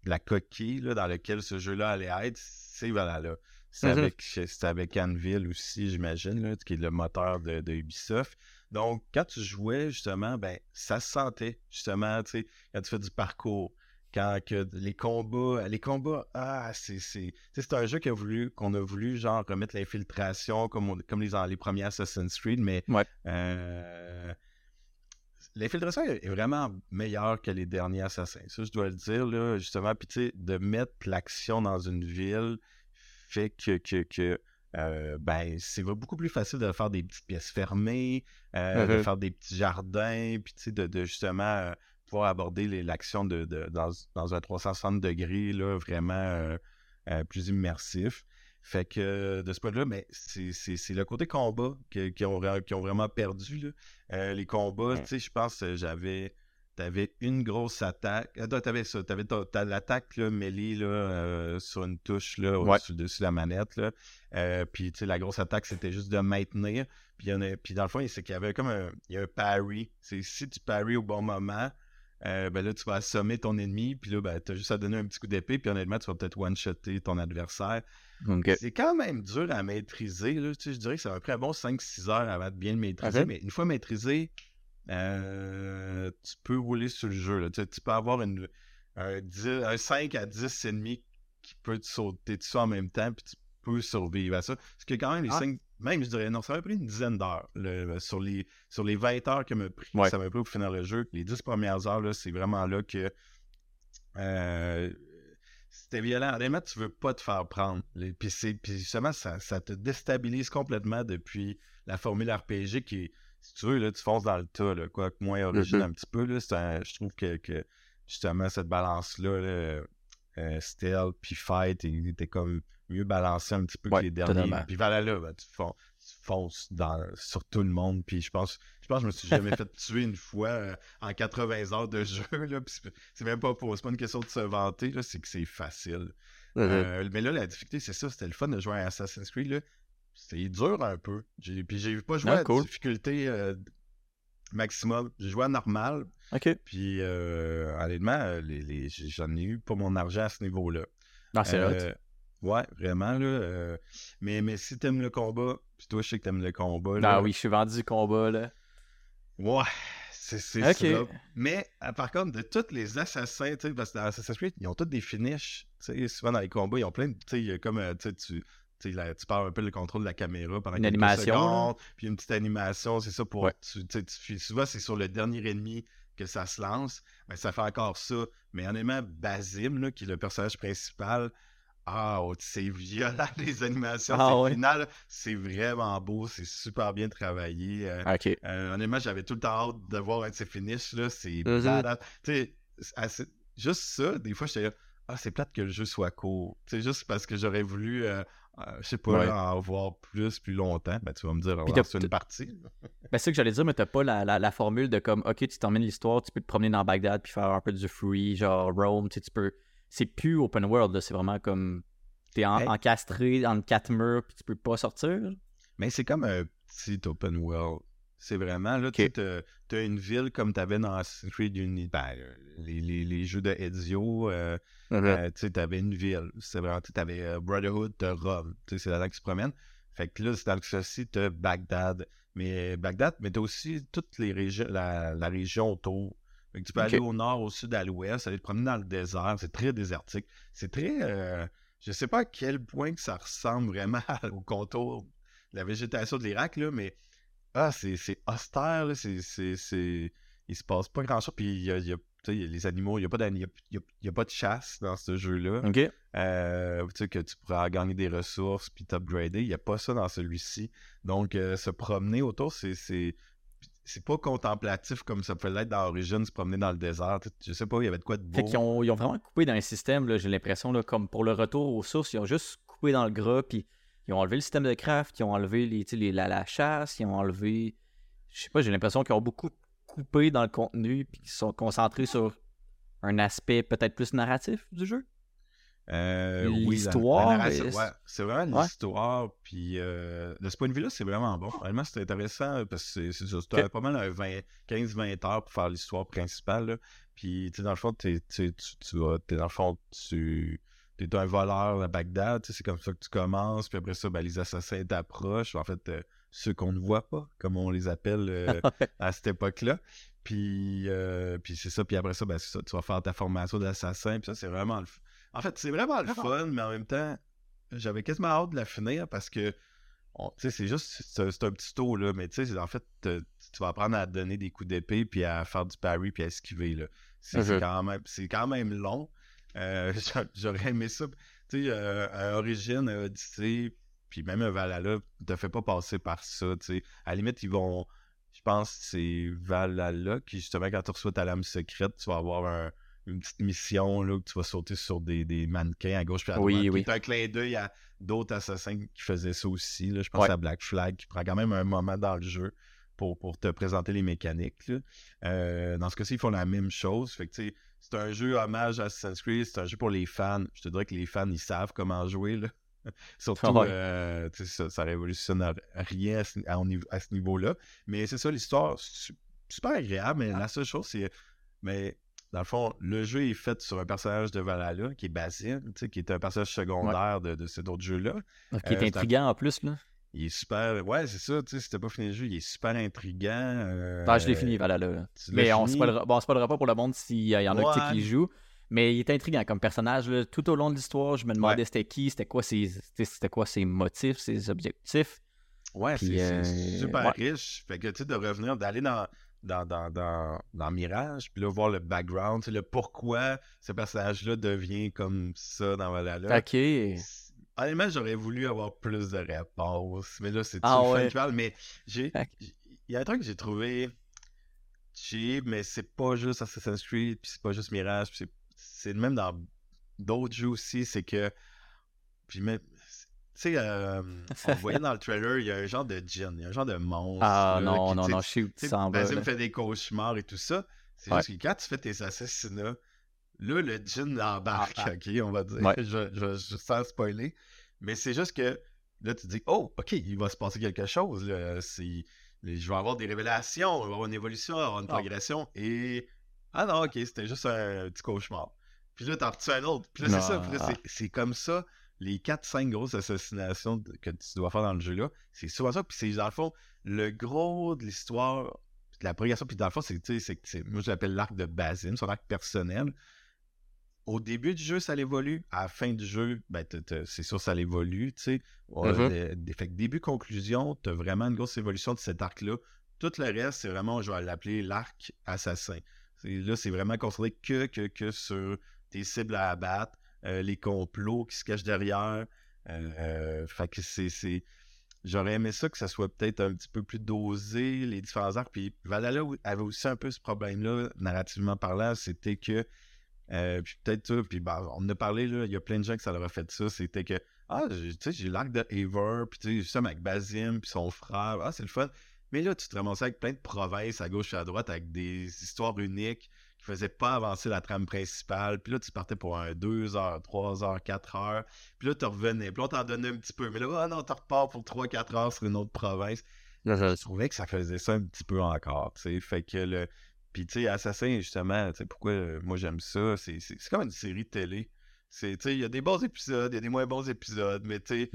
Speaker 1: la coquille là, dans laquelle ce jeu-là allait être, c'est Valhalla. C'est mm-hmm. avec, avec Anvil aussi, j'imagine, qui est le moteur de, de Ubisoft. Donc, quand tu jouais, justement, ben, ça se sentait, justement, tu sais, quand tu fais du parcours, quand que les combats, les combats, ah, c'est, c'est, c'est un jeu qu'on a voulu, qu'on a voulu, genre, remettre l'infiltration comme, comme les, les premiers Assassin's Creed, mais euh, l'infiltration est vraiment meilleure que les derniers Assassins. Ça, je dois le dire, là, justement, puis tu sais, de mettre l'action dans une ville fait que, que, que euh, ben, c'est beaucoup plus facile de faire des petites pièces fermées, euh, de mmh faire des petits jardins, puis de, de, justement euh, pouvoir aborder l'action de, dans, dans, un 360 degrés, là, vraiment plus immersif. Fait que de ce point de vue-là, mais c'est le côté combat qui, ont, vraiment perdu. les combats, tu sais, je pense que j'avais T'avais une grosse attaque. Ah, t'avais ça. T'avais l'attaque mêlée là, euh, sur une touche là, au-dessus de la manette. Là. Euh, puis la grosse attaque, c'était juste de maintenir. Puis, puis dans le fond, c'est qu'il y avait comme un, il y a un parry. C'est si tu parries au bon moment, euh, ben là, tu vas assommer ton ennemi. Puis là, ben, t'as juste à donner un petit coup d'épée. Puis honnêtement, tu vas peut-être one-shotter ton adversaire. C'est quand même dur à maîtriser. Là. Tu sais, je dirais que ça va pris un bon 5-6 heures avant de bien le maîtriser. Mais une fois maîtrisé, euh, tu peux rouler sur le jeu. Là. Tu, peux avoir une, un, 5 à 10 ennemis qui peut te sauter dessus en même temps, puis tu peux survivre à ça. Parce que quand même, les 5, ah. même je dirais, non, ça m'a pris une dizaine d'heures. Sur les, sur les 20 heures que m'a pris, ça m'a pris pour finir le jeu. Les 10 premières heures, c'est vraiment là que euh, c'était violent. Honnêtement, tu veux pas te faire prendre. Puis, justement, ça, ça te déstabilise complètement depuis la formule RPG qui est si tu veux, là, tu fonces dans le tas, là, quoi que moins original mm-hmm. un petit peu. Là, je trouve que, justement, cette balance-là, euh, stealth puis fight, était comme mieux balancé un petit peu que les derniers. Puis voilà là, ben, tu, fonces, dans, sur tout le monde. Puis je pense, je pense que je me suis jamais fait tuer une fois euh, en 80 heures de jeu. Là, c'est même pas pour, c'est pas une question de se vanter, c'est que c'est facile. Mm-hmm. Euh, mais là, la difficulté, c'est ça, c'était le fun de jouer à Assassin's Creed. C'est dur un peu. Puis j'ai pas joué ah, à difficulté euh, maximum. J'ai joué à normal.
Speaker 2: OK.
Speaker 1: Puis euh, honnêtement, les, j'en ai eu pas mon argent à ce niveau-là.
Speaker 2: Ah, c'est euh,
Speaker 1: Ouais, vraiment, là. Euh, mais, mais si t'aimes le combat, puis toi, je sais que t'aimes le combat.
Speaker 2: Ah oui, je suis vendu du combat, là.
Speaker 1: Ouais, c'est ça. Mais par contre, de tous les assassins, tu sais, parce que dans Assassin's Creed, ils ont tous des finishes. Tu sais, souvent dans les combats, ils ont plein de. Tu sais, comme tu, tu, tu parles un peu le contrôle de la caméra pendant
Speaker 2: une animation,
Speaker 1: puis une petite animation, c'est ça pour. Tu, tu, souvent, c'est sur le dernier ennemi que ça se lance. Mais ça fait encore ça. Mais honnêtement, Basim, là, qui est le personnage principal, ah, oh, c'est violent les animations. Ah, final, c'est vraiment beau, c'est super bien travaillé. Euh, euh, honnêtement, j'avais tout le temps hâte de voir un de ces finishes. Là, c'est. Tu sais, juste ça, des fois, j'étais là, ah, c'est plate que le jeu soit court. C'est juste parce que j'aurais voulu euh, euh, je sais pas, en voir plus, plus longtemps, ben, tu vas me dire, c'est une partie.
Speaker 2: ben, c'est ce que j'allais dire, mais t'as pas la, la, formule de comme, ok, tu termines l'histoire, tu peux te promener dans Bagdad puis faire un peu du free, genre Rome, tu, sais, tu peux. C'est plus open world, c'est vraiment comme. t'es en-
Speaker 1: Hey.
Speaker 2: encastré entre quatre murs puis tu peux pas sortir.
Speaker 1: Mais c'est comme un petit open world. C'est vraiment, là, tu sais, t'as- t'as une ville comme t'avais dans Assassin's Creed Unity, ben, euh, les, les, les jeux de Ezio, euh, euh, tu sais, t'avais une ville. C'est vraiment, tu sais, t'avais euh, Brotherhood, t'as Rome. Tu sais, c'est là-dedans que tu te promènes. Fait que là, c'est dans le ceci, t'as Bagdad. Mais Bagdad, mais t'as aussi toutes les régions, la, la région autour. Fait que tu peux aller au nord, au sud, à l'ouest, aller te promener dans le désert. C'est très désertique. C'est très. euh, je sais pas à quel point que ça ressemble vraiment au contour de la végétation de l'Irak, là, mais. Ah, c'est austère, là. C'est. c'est- c'est- Il se passe pas grand chose. Puis il y a, y les animaux, il n'y a, pas y a- y a- il y a pas de chasse dans ce jeu-là.
Speaker 2: Ok.
Speaker 1: Euh, tu sais, que tu pourras gagner des ressources puis t'upgrader. Il n'y a pas ça dans celui-ci. Donc, euh, se promener autour, c'est. c'est pas contemplatif comme ça peut l'être dans Origin, se promener dans le désert. Je sais pas, il y avait de quoi de beau.
Speaker 2: Fait qu'ils ont, ils ont vraiment coupé dans le système, j'ai l'impression, là, comme pour le retour aux sources, ils ont juste coupé dans le gras, puis ils ont enlevé le système de craft, ils ont enlevé les, les- la, la chasse, ils ont enlevé. Je sais pas, j'ai l'impression qu'ils ont beaucoup coupé dans le contenu, puis qu'ils sont concentrés sur un aspect peut-être plus narratif du jeu.
Speaker 1: Euh,
Speaker 2: L'histoire,
Speaker 1: ouais, c'est vraiment
Speaker 2: Ouais.
Speaker 1: l'histoire. Puis euh, de ce point de vue-là, c'est vraiment bon. Vraiment, c'est intéressant parce que c'est- ça.
Speaker 2: Ok.
Speaker 1: T'as pas mal un 20 15-20 heures pour faire l'histoire principale. là. Puis, tu sais, dans le fond, tu, t'es dans le fond, tu es un voleur à Bagdad. C'est comme ça que tu commences. Puis après ça, ben, les assassins t'approchent. En fait, euh, ceux qu'on ne voit pas, comme on les appelle euh, à cette époque-là. Puis, euh, puis c'est ça. Puis après ça, ben, ça. Tu vas faire ta formation d'assassin. Puis ça, c'est vraiment le f- En fait, c'est vraiment le fun, mais en même temps, j'avais quasiment hâte de la finir parce que, tu sais, c'est juste, c'est un, petit tour, là. Mais tu sais, en fait, te- tu vas apprendre à donner des coups d'épée, puis à faire du parry, puis à esquiver, là. C'est quand, même- quand même long. Euh, j'a- J'aurais aimé ça. Tu sais, euh, un Origin, un Odyssey, puis même un Valhalla, te fait pas passer par ça, tu sais. À la limite, ils vont... Je pense que c'est Valhalla qui, justement, quand tu reçois ta lame secrète, tu vas avoir un- une petite mission là, où tu vas sauter sur des, des mannequins à gauche puis à droite.
Speaker 2: Oui, oui.
Speaker 1: un clin d'œil à d'autres assassins qui faisaient ça aussi. Là. Je pense
Speaker 2: Ouais.
Speaker 1: à Black Flag, qui prend quand même un moment dans le jeu pour, pour te présenter les mécaniques. Euh, dans ce cas-ci, ils font la même chose. Fait que, c'est un jeu hommage à Assassin's Creed, c'est un jeu pour les fans. Je te dirais que les fans, ils savent comment jouer. Là. Surtout,
Speaker 2: Ouais.
Speaker 1: euh, sais, ça, ça révolutionne rien à ce, à- au niveau- à ce niveau-là. Mais c'est ça, l'histoire, su- super agréable, mais la seule chose, c'est. Mais dans le fond, le jeu est fait sur un personnage de Valhalla qui est Basil, tu sais, qui est un personnage secondaire de, de cet autre jeu-là.
Speaker 2: Qui est
Speaker 1: Euh,
Speaker 2: intriguant en plus, là.
Speaker 1: Il est super. Ouais, c'est ça, tu sais, si t'as pas fini le jeu, il est super intriguant. euh,
Speaker 2: je l'ai fini, là.
Speaker 1: tu l'as
Speaker 2: Mais on
Speaker 1: fini?
Speaker 2: spoilera, bon, on spoilera pas pour le monde s'il y en a
Speaker 1: Ouais.
Speaker 2: qui jouent. Mais il est intriguant comme personnage. là. Tout au long de l'histoire, je me demandais
Speaker 1: Ouais.
Speaker 2: c'était qui, c'était quoi ses, c'était- quoi ses motifs, ses objectifs.
Speaker 1: Ouais, c'est
Speaker 2: euh,
Speaker 1: super
Speaker 2: ouais.
Speaker 1: riche. Fait que, tu sais, de revenir, d'aller dans, dans, dans, dans, dans Mirage, puis là, voir le background, le pourquoi ce personnage-là devient comme ça dans Valhalla.
Speaker 2: Ok.
Speaker 1: Honnêtement, j'aurais voulu avoir plus de réponses, mais là, c'est
Speaker 2: Ah
Speaker 1: tout
Speaker 2: ouais.
Speaker 1: fun qui parle, mais j'ai... Il y a un truc que j'ai trouvé cheap, mais c'est pas juste Assassin's Creed, puis c'est pas juste Mirage, puis c'est- même dans d'autres jeux aussi, c'est que... Puis même... Tu sais, euh, on voyait dans le trailer, il y a un genre de djinn, il y a un genre de monstre.
Speaker 2: Ah
Speaker 1: là,
Speaker 2: non,
Speaker 1: qui,
Speaker 2: non, non, je sais où
Speaker 1: tu
Speaker 2: s'en vas.
Speaker 1: Basim
Speaker 2: là.
Speaker 1: fait des cauchemars et tout ça. C'est
Speaker 2: Ouais.
Speaker 1: juste que quand tu fais tes assassinats, là, le djinn embarque,
Speaker 2: Ah,
Speaker 1: ok, on va dire.
Speaker 2: Ouais.
Speaker 1: Je, je, je- sans spoiler. Mais c'est juste que là, tu dis, oh, ok, il va se passer quelque chose. Là. C'est- Je vais avoir des révélations, avoir une évolution, avoir une
Speaker 2: Ah.
Speaker 1: progression. Et. Ah non, ok, c'était juste un, petit cauchemar. Puis là, t'en retires un autre. Puis là, c'est ça. Puis là,
Speaker 2: Non.
Speaker 1: c'est- c'est comme ça. Les 4-5 grosses assassinations que tu dois faire dans le jeu-là, c'est souvent ça. Puis c'est dans le fond, le gros de l'histoire, de la progression. Puis dans le fond, c'est, tu sais, c'est, c'est- moi je l'appelle l'arc de Basim, son arc personnel. Au début du jeu, ça l'évolue. À la fin du jeu, ben, c'est sûr, ça l'évolue. tu sais.
Speaker 2: Mhm.
Speaker 1: le- fait que début, conclusion, tu as vraiment une grosse évolution de cet arc-là. Tout le reste, c'est vraiment, je vais l'appeler l'arc assassin. Là, c'est vraiment concentré que, que, que sur tes cibles à abattre, euh, les complots qui se cachent derrière. Euh, euh, fait que c'est. c'est- J'aurais aimé ça que ça soit peut-être un petit peu plus dosé, les différents arcs. Puis Valhalla avait aussi un peu ce problème-là, narrativement parlant, c'était que. Euh, puis peut-être ça, puis ben, on en a parlé, là, il y a plein de gens que ça leur a fait ça, c'était que. Ah, tu sais, j'ai l'arc de Ever, puis tu sais, justement avec Basim, puis son frère, ah, c'est le fun. Mais là, tu te ramassais avec plein de provinces à gauche et à droite, avec des histoires uniques, qui faisait pas avancer la trame principale. Puis là, tu partais pour un 2 heures, 3 heures, 4 heures. Puis là, tu revenais. Puis là, on t'en donnait un petit peu. Mais là, oh non, tu repars pour 3-4 heures sur une autre province. Je trouvais que ça faisait ça un petit peu encore, tu sais. Fait que le... Puis, tu sais, Assassin, justement, tu sais, pourquoi euh, moi j'aime ça, c'est comme une série de télé. C'est, il y a des bons épisodes, il y a des moins bons épisodes, mais tu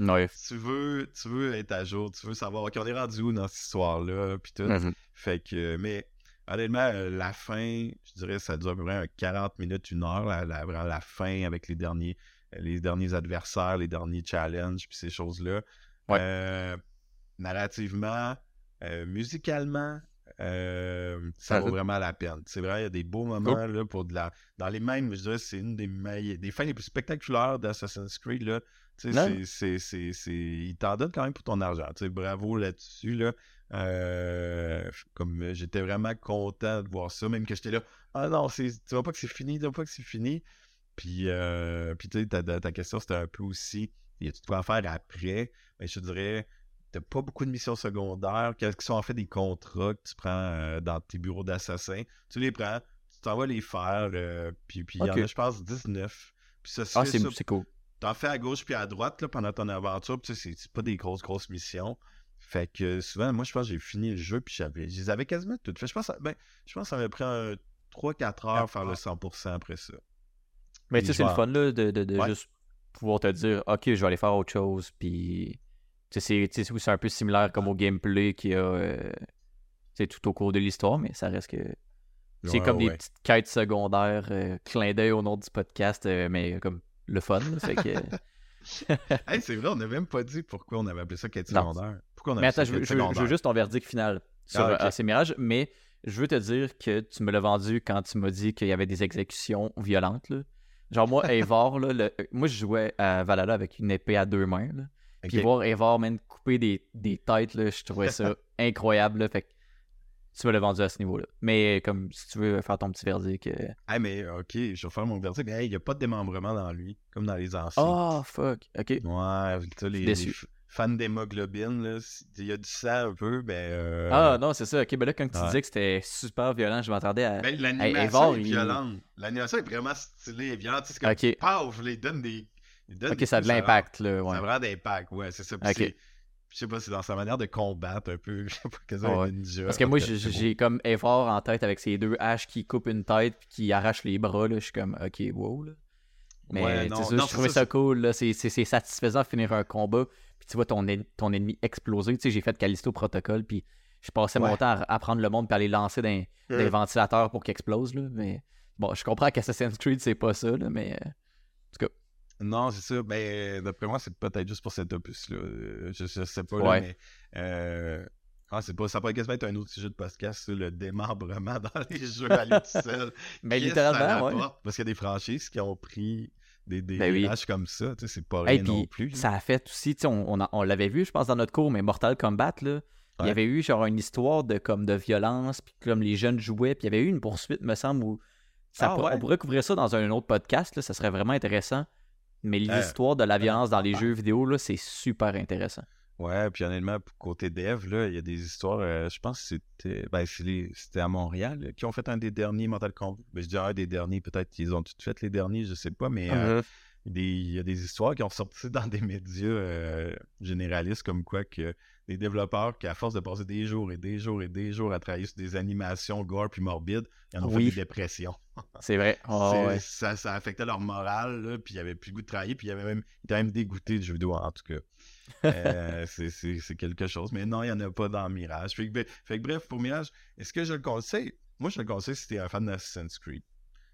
Speaker 1: tu veux, tu veux être à jour, tu veux savoir, OK, on est rendu où dans cette histoire-là, puis tout.
Speaker 2: Mm-hmm.
Speaker 1: Fait que, mais honnêtement, euh, la fin, je dirais, ça dure à peu près 40 minutes, une heure, la, la, la fin avec les derniers, les derniers adversaires, les derniers challenges, puis ces choses-là. Euh, narrativement, euh, musicalement, euh, ça vaut vraiment la peine. C'est vrai, il y a des beaux moments là, pour de la. Dans les mêmes, je dirais, c'est une des meilleures. Des fins les plus spectaculaires d'Assassin's Creed. Là. C'est, c'est, Il t'en donne quand même pour ton argent. bravo là-dessus. Là. Euh, comme j'étais vraiment content de voir ça, même que j'étais là. Ah non, tu vois pas que c'est fini, tu vois pas que c'est fini. Puis, euh, puis tu sais, ta, ta, question, c'était un peu aussi. Y a-tu de quoi faire après? Mais je te dirais, t'as pas beaucoup de missions secondaires, qui sont en fait des contrats que tu prends euh, dans tes bureaux d'assassins. Tu les prends, tu t'en vas les faire, euh, puis il y en a, je pense, 19. Puis ça,
Speaker 2: ah, c'est cool.
Speaker 1: T'en fais à gauche puis à droite là, pendant ton aventure, puis c'est pas des grosses, grosses missions. Fait que souvent, moi, je pense que j'ai fini le jeu, puis j'avais, je les avais quasiment toutes. Je pense, ben, je pense que ça m'avait pris 3-4 heures faire le 100% après ça.
Speaker 2: Mais tu sais, c'est le fun là, de, de, juste pouvoir te dire, ok, je vais aller faire autre chose, puis c'est un peu similaire comme au gameplay qui a euh, tout au cours de l'histoire, mais ça reste que. C'est comme des petites quêtes secondaires, euh, clin d'œil au nom du podcast, euh, mais comme le fun. que...
Speaker 1: c'est vrai, on n'a même pas dit pourquoi on avait appelé ça quête secondaire. Pourquoi on
Speaker 2: mais attends, je, veux juste ton verdict final sur ah, ces mirages, mais je veux te dire que tu me l'as vendu quand tu m'as dit qu'il y avait des exécutions violentes. Genre, moi, Eivor, là, moi, je jouais à Valhalla avec une épée à deux mains. Là. Puis voir Evar même couper des, des têtes, là, je trouvais ça incroyable. Là, fait que tu vas le vendu à ce niveau-là. Mais comme si tu veux faire ton petit verdict.
Speaker 1: Ah, mais ok, je vais faire mon verdict. Mais il n'y a pas de démembrement dans lui, comme dans les anciens.
Speaker 2: Oh, fuck. Ok.
Speaker 1: Ouais, tu les, les fans d'hémoglobine, il y a du sang un peu, mais. Euh,
Speaker 2: ah, non, c'est ça. Ok, ben là, quand tu disais que c'était super violent, je m'attendais à.
Speaker 1: Ben, l'animation est violente. L'animation est vraiment stylée et violente. C'est comme, ok. Paf, je les donne des
Speaker 2: Ok, ça a de l'impact, là. Ouais.
Speaker 1: Ça a vraiment d'impact, ouais, c'est ça. Je sais pas, c'est dans sa manière de combattre un peu. Je sais pas, que ça ninja.
Speaker 2: Parce que moi, j'ai comme effort en tête avec ces deux haches qui coupent une tête puis qui arrachent les bras. Là. Je suis comme, ok, wow. Là. Mais non, ça, je trouvais ça, cool. C'est satisfaisant de finir un combat. Puis tu vois ton, ton ennemi exploser. Tu sais, j'ai fait Callisto Protocol. Puis je passais mon temps à, prendre le monde puis à les lancer dans, des ventilateurs pour qu'ils explosent. Là. Mais bon, je comprends qu'Assassin's Creed, c'est pas ça. Là, mais euh, en tout cas.
Speaker 1: Non, c'est ça. Ben, d'après moi, c'est peut-être juste pour cet opus-là. Euh, je, je, sais pas, là, mais. Euh... Ah, c'est pas, ça pourrait quasiment être un autre sujet de podcast, le démembrement dans les jeux à lui seul.
Speaker 2: Mais littéralement, ouais.
Speaker 1: Parce qu'il y a des franchises qui ont pris des, des ben comme ça, tu sais, c'est pas rien non plus.
Speaker 2: Ça a fait aussi, tu sais, on, on, l'avait vu, je pense, dans notre cours, mais Mortal Kombat, là, il y avait eu genre une histoire de comme de violence, puis comme les jeunes jouaient, puis il y avait eu une poursuite, me semble, où ça, ah on pourrait couvrir ça dans un autre podcast, là, ça serait vraiment intéressant. Mais euh, l'histoire de la violence dans les jeux vidéo, là, c'est super intéressant.
Speaker 1: Ouais, puis honnêtement, côté dev, là, il y a des histoires, euh, je pense que c'était ben, c'était à Montréal qui ont fait un des derniers Mortal Kombat. Ben, je dirais un des derniers, peut-être qu'ils ont tout fait les derniers, je sais pas, mais euh, uh-huh. il y a des histoires qui ont sorti dans des médias généralistes comme quoi que des développeurs qui, à force de passer des jours et des jours et des jours à travailler sur des animations gore puis morbides, ils en ont fait des dépressions.
Speaker 2: C'est vrai. Oh,
Speaker 1: ça, ça, affectait leur morale, puis ils n'avaient plus le goût de travailler, puis ils, avaient même, ils étaient même dégoûtés de jeux vidéo, en tout cas. Euh, c'est quelque chose. Mais non, il n'y en a pas dans Mirage. Fait que, fait bref, pour Mirage, est-ce que je le conseille? Moi, je le conseille si tu es un fan d'Assassin's Creed.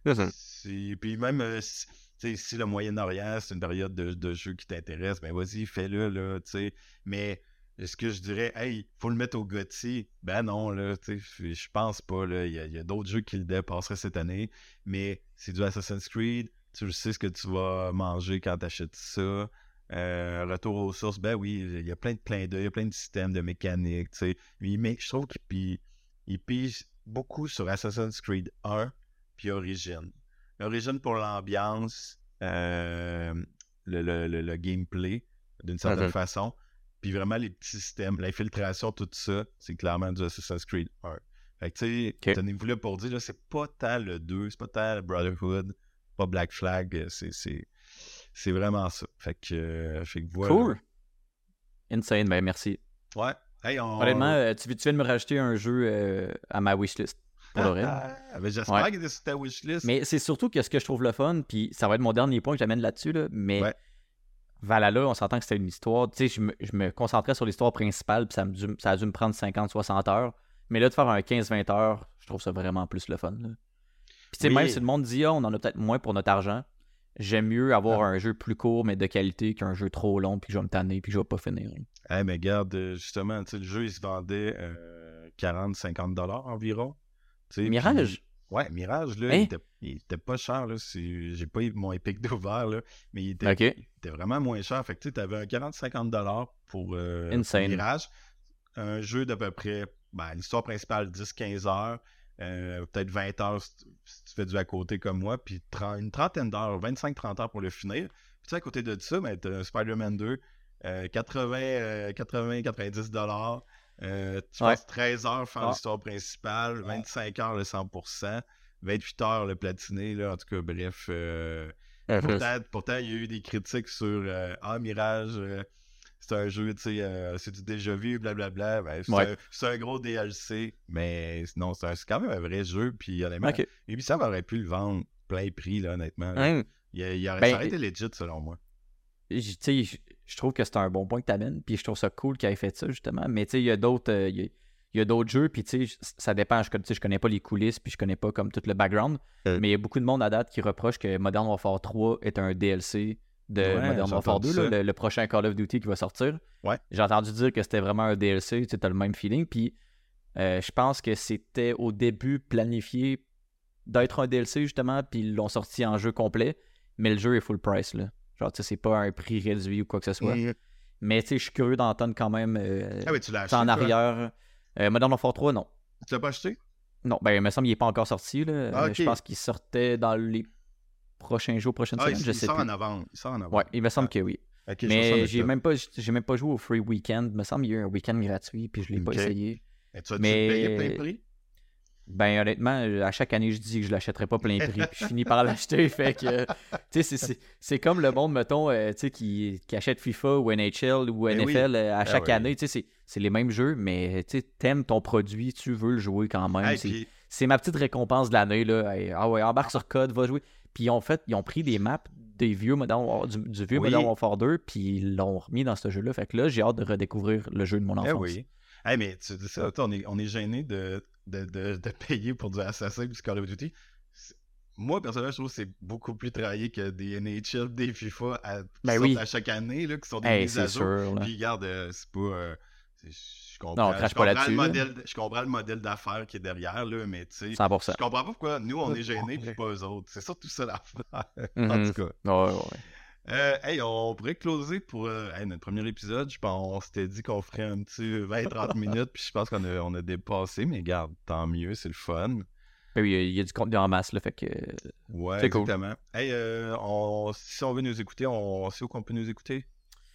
Speaker 1: Puis même. Euh, si le Moyen-Orient, c'est une période de, de jeu qui t'intéresse, ben vas-y, fais-le, là, tu sais. Mais est-ce que je dirais, hey, faut le mettre au GOTY? Ben non, là, je pense pas, là. Il y a, d'autres jeux qui le dépasseraient cette année, mais c'est du Assassin's Creed. Tu sais ce que tu vas manger quand tu achètes ça. Euh, retour aux sources, ben oui, il y a plein de plein d'œil, il y a plein de systèmes de mécanique, tu sais. Mais je trouve qu'il pige beaucoup sur Assassin's Creed 1 puis Origin. Origin pour l'ambiance, euh, le, gameplay, d'une certaine façon. Puis vraiment, les petits systèmes, l'infiltration, tout ça, c'est clairement du Assassin's Creed 1. Fait que, tu sais, tenez-vous là pour dire, c'est pas tant le 2, c'est pas tant le Brotherhood, pas Black Flag, euh, c'est, vraiment ça. Fait que, euh, fait que voilà.
Speaker 2: Cool. Insane, ben merci.
Speaker 1: Ouais. Hey, on...
Speaker 2: Honnêtement, euh, tu, tu viens de me rajouter un jeu à ma wishlist? Pour le
Speaker 1: ben, J'espère ouais. qu'il est sur ta wishlist.
Speaker 2: Mais c'est surtout que ce que je trouve le fun, puis ça va être mon dernier point que j'amène là-dessus, là, mais Valhalla, on s'entend que c'était une histoire. Tu sais, je me, je me concentrais sur l'histoire principale, puis ça, me, ça a dû me prendre 50-60 heures. Mais là, de faire un 15-20 heures, je trouve ça vraiment plus le fun. Là. Puis, tu sais, même si le monde dit, ah, on en a peut-être moins pour notre argent, j'aime mieux avoir ah. un jeu plus court, mais de qualité, qu'un jeu trop long, puis que je vais me tanner, puis que je vais pas finir.
Speaker 1: Eh, mais regarde, euh, justement, le jeu, il se vendait 40-50$ euh, environ.
Speaker 2: Mirage?
Speaker 1: Ouais, Mirage, là, hein? il, était, pas cher. Là. J'ai pas eu mon Epic d'ouvert, là, mais il était, vraiment moins cher. Fait que tu avais un 40-50$ pour euh, Mirage. Un jeu d'à peu près, ben, l'histoire principale, 10-15 heures. Euh, peut-être 20 heures si, tu fais du à côté comme moi, puis une trentaine d'heures, 25-30 heures pour le finir. Puis tu sais, à côté de ça, ben, tu as Spider-Man 2, 80-90 dollars. Euh, tu passes 13 heures faire ah. l'histoire principale, 25 heures le 100%, 28 heures le platiné, là, en tout cas, bref. Euh, pourtant, il y a eu des critiques sur euh, Ah, Mirage, c'est un jeu, tu sais, c'est du déjà vu, blablabla. Ben, c'est un, gros DLC, mais non, c'est quand même un vrai jeu. Puis honnêtement, okay. Ubisoft aurait pu le vendre plein prix, là, honnêtement. Il, aurait, ben, ça aurait été legit, selon moi.
Speaker 2: Tu sais, je trouve que c'est un bon point que tu amènes. Puis je trouve ça cool qu'il ait fait ça, justement. Mais tu sais, il y a d'autres. Euh, il y a, d'autres jeux, puis tu sais, ça dépend. Je, je connais pas les coulisses, puis je connais pas comme tout le background. Mais il y a beaucoup de monde à date qui reproche que Modern Warfare 3 est un DLC de Modern Warfare 2, le, prochain Call of Duty qui va sortir.
Speaker 1: Ouais.
Speaker 2: J'ai entendu dire que c'était vraiment un DLC, tu as le même feeling. Puis euh, je pense que c'était au début planifié d'être un DLC, justement, puis ils l'ont sorti en jeu complet. Mais le jeu est full price, là. Genre, tu sais, c'est pas un prix réduit ou quoi que ce soit. Mais tu sais, je suis curieux d'entendre quand même euh, ah oui, tu l'as acheté, en arrière. Euh, Modern Warfare 3, non.
Speaker 1: Tu l'as pas acheté?
Speaker 2: Non, ben il me semble qu'il n'est pas encore sorti. Là. Ah, je pense qu'il sortait dans les prochains jours, prochaines ah, semaines.
Speaker 1: Il,
Speaker 2: je sais
Speaker 1: sort
Speaker 2: plus.
Speaker 1: en avant. Il sort en avant.
Speaker 2: Ouais, il me semble ah. que oui. mais j'ai même pas j'ai même pas joué au free weekend. Il me semble qu'il y a eu un week-end gratuit puis je l'ai pas essayé.
Speaker 1: Et tu as mais... payé plein prix?
Speaker 2: Ben honnêtement, à chaque année, je dis que je l'achèterai pas plein prix, puis je finis par l'acheter. Fait que, tu sais, c'est comme le monde, mettons, euh, tu sais, qui, qui, achète FIFA ou NHL ou ben NFL euh, à ben chaque année. Tu sais, c'est les mêmes jeux, mais tu aimes ton produit, tu veux le jouer quand même. c'est ma petite récompense de l'année, là. ah ouais, embarque sur code, va jouer. Puis ils ont fait, ils ont pris des maps des vieux Modern, du, du vieux Modern Warfare 2, puis ils l'ont remis dans ce jeu-là. Fait que là, j'ai hâte de redécouvrir le jeu de mon eh enfance.
Speaker 1: oui. Hey, mais tu dis ça, on est, on est gêné de de, de, payer pour du Assassin du Call of Duty. Moi, personnellement, je trouve que c'est beaucoup plus travaillé que des NHL, des FIFA à,
Speaker 2: ben
Speaker 1: à chaque année, là, qui sont des mises à jour. Puis, regarde, euh, c'est pas. Euh, je comprends,
Speaker 2: non, je comprends,
Speaker 1: le modèle, je comprends le modèle d'affaires qui est derrière, là, mais tu sais, je comprends pas pourquoi nous, on est gênés, puis pas eux autres. C'est surtout ça l'affaire. en
Speaker 2: mm-hmm.
Speaker 1: tout cas.
Speaker 2: Ouais, ouais.
Speaker 1: Euh, hey, on pourrait closer pour euh, notre premier épisode. Je pense on s'était dit qu'on ferait un petit 20-30 minutes, puis je pense qu'on a, on a dépassé, mais garde, tant mieux, c'est le fun.
Speaker 2: Ben oui, il y a du contenu en masse, là, fait que.
Speaker 1: Ouais, exactement. Hey, euh, si on veut nous écouter, on, sait où qu'on peut nous écouter?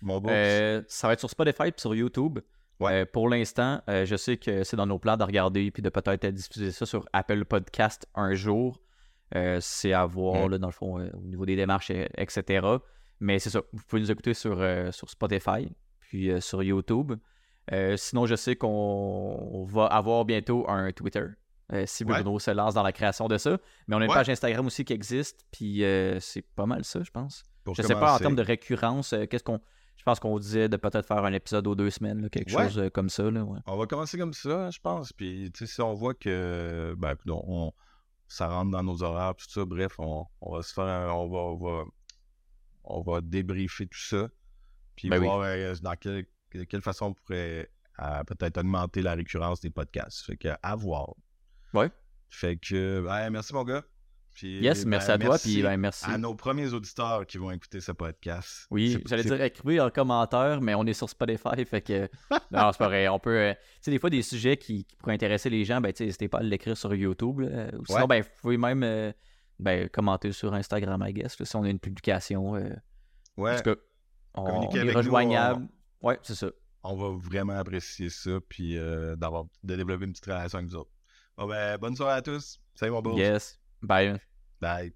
Speaker 2: Mon ça va être sur Spotify et sur YouTube. Ouais. pour l'instant, je sais que c'est dans nos plans de regarder puis de peut-être diffuser ça sur Apple Podcast un jour. c'est à voir, mm. là, dans le fond, au niveau des démarches, etc. Mais c'est ça, vous pouvez nous écouter sur, euh, sur Spotify, puis euh, sur YouTube. Euh, sinon, je sais qu'on va avoir bientôt un Twitter. si Bruno se lance dans la création de ça. Mais on a une page Instagram aussi qui existe, puis c'est pas mal ça, je pense. je sais pas en termes de récurrence, qu'est-ce qu'on. Je pense qu'on disait de peut-être faire un épisode aux deux semaines, quelque chose comme ça. Là,
Speaker 1: On va commencer comme ça, je pense. Puis si on voit que ben, on, ça rentre dans nos horaires, tout ça, bref, on, va se faire on va on va débriefer tout ça, puis ben voir euh, dans quelle, quelle, façon on pourrait euh, peut-être augmenter la récurrence des podcasts. Fait que, à voir.
Speaker 2: Ouais.
Speaker 1: Fait que, ben, merci mon gars.
Speaker 2: Puis, yes, merci à toi, puis ben, merci.
Speaker 1: À nos premiers auditeurs qui vont écouter ce podcast.
Speaker 2: Oui, j'allais dire écrivez en commentaire, mais on est sur Spotify, fait que. non, c'est pas vrai. On peut. Euh, tu sais, des fois, des sujets qui, pourraient intéresser les gens, ben, tu sais, n'hésitez pas à l'écrire sur YouTube. ou sinon, ben, vous pouvez même ben, commenter sur Instagram, I guess, si on a une publication. Euh,
Speaker 1: ouais. En tout cas,
Speaker 2: on, est rejoignable. on... Ouais, c'est ça.
Speaker 1: On va vraiment apprécier ça, puis euh, d'avoir de développer une petite relation avec nous autres. Bon, ben, bonne soirée à tous. Salut mon beau.
Speaker 2: Yes. Bye.
Speaker 1: Bye.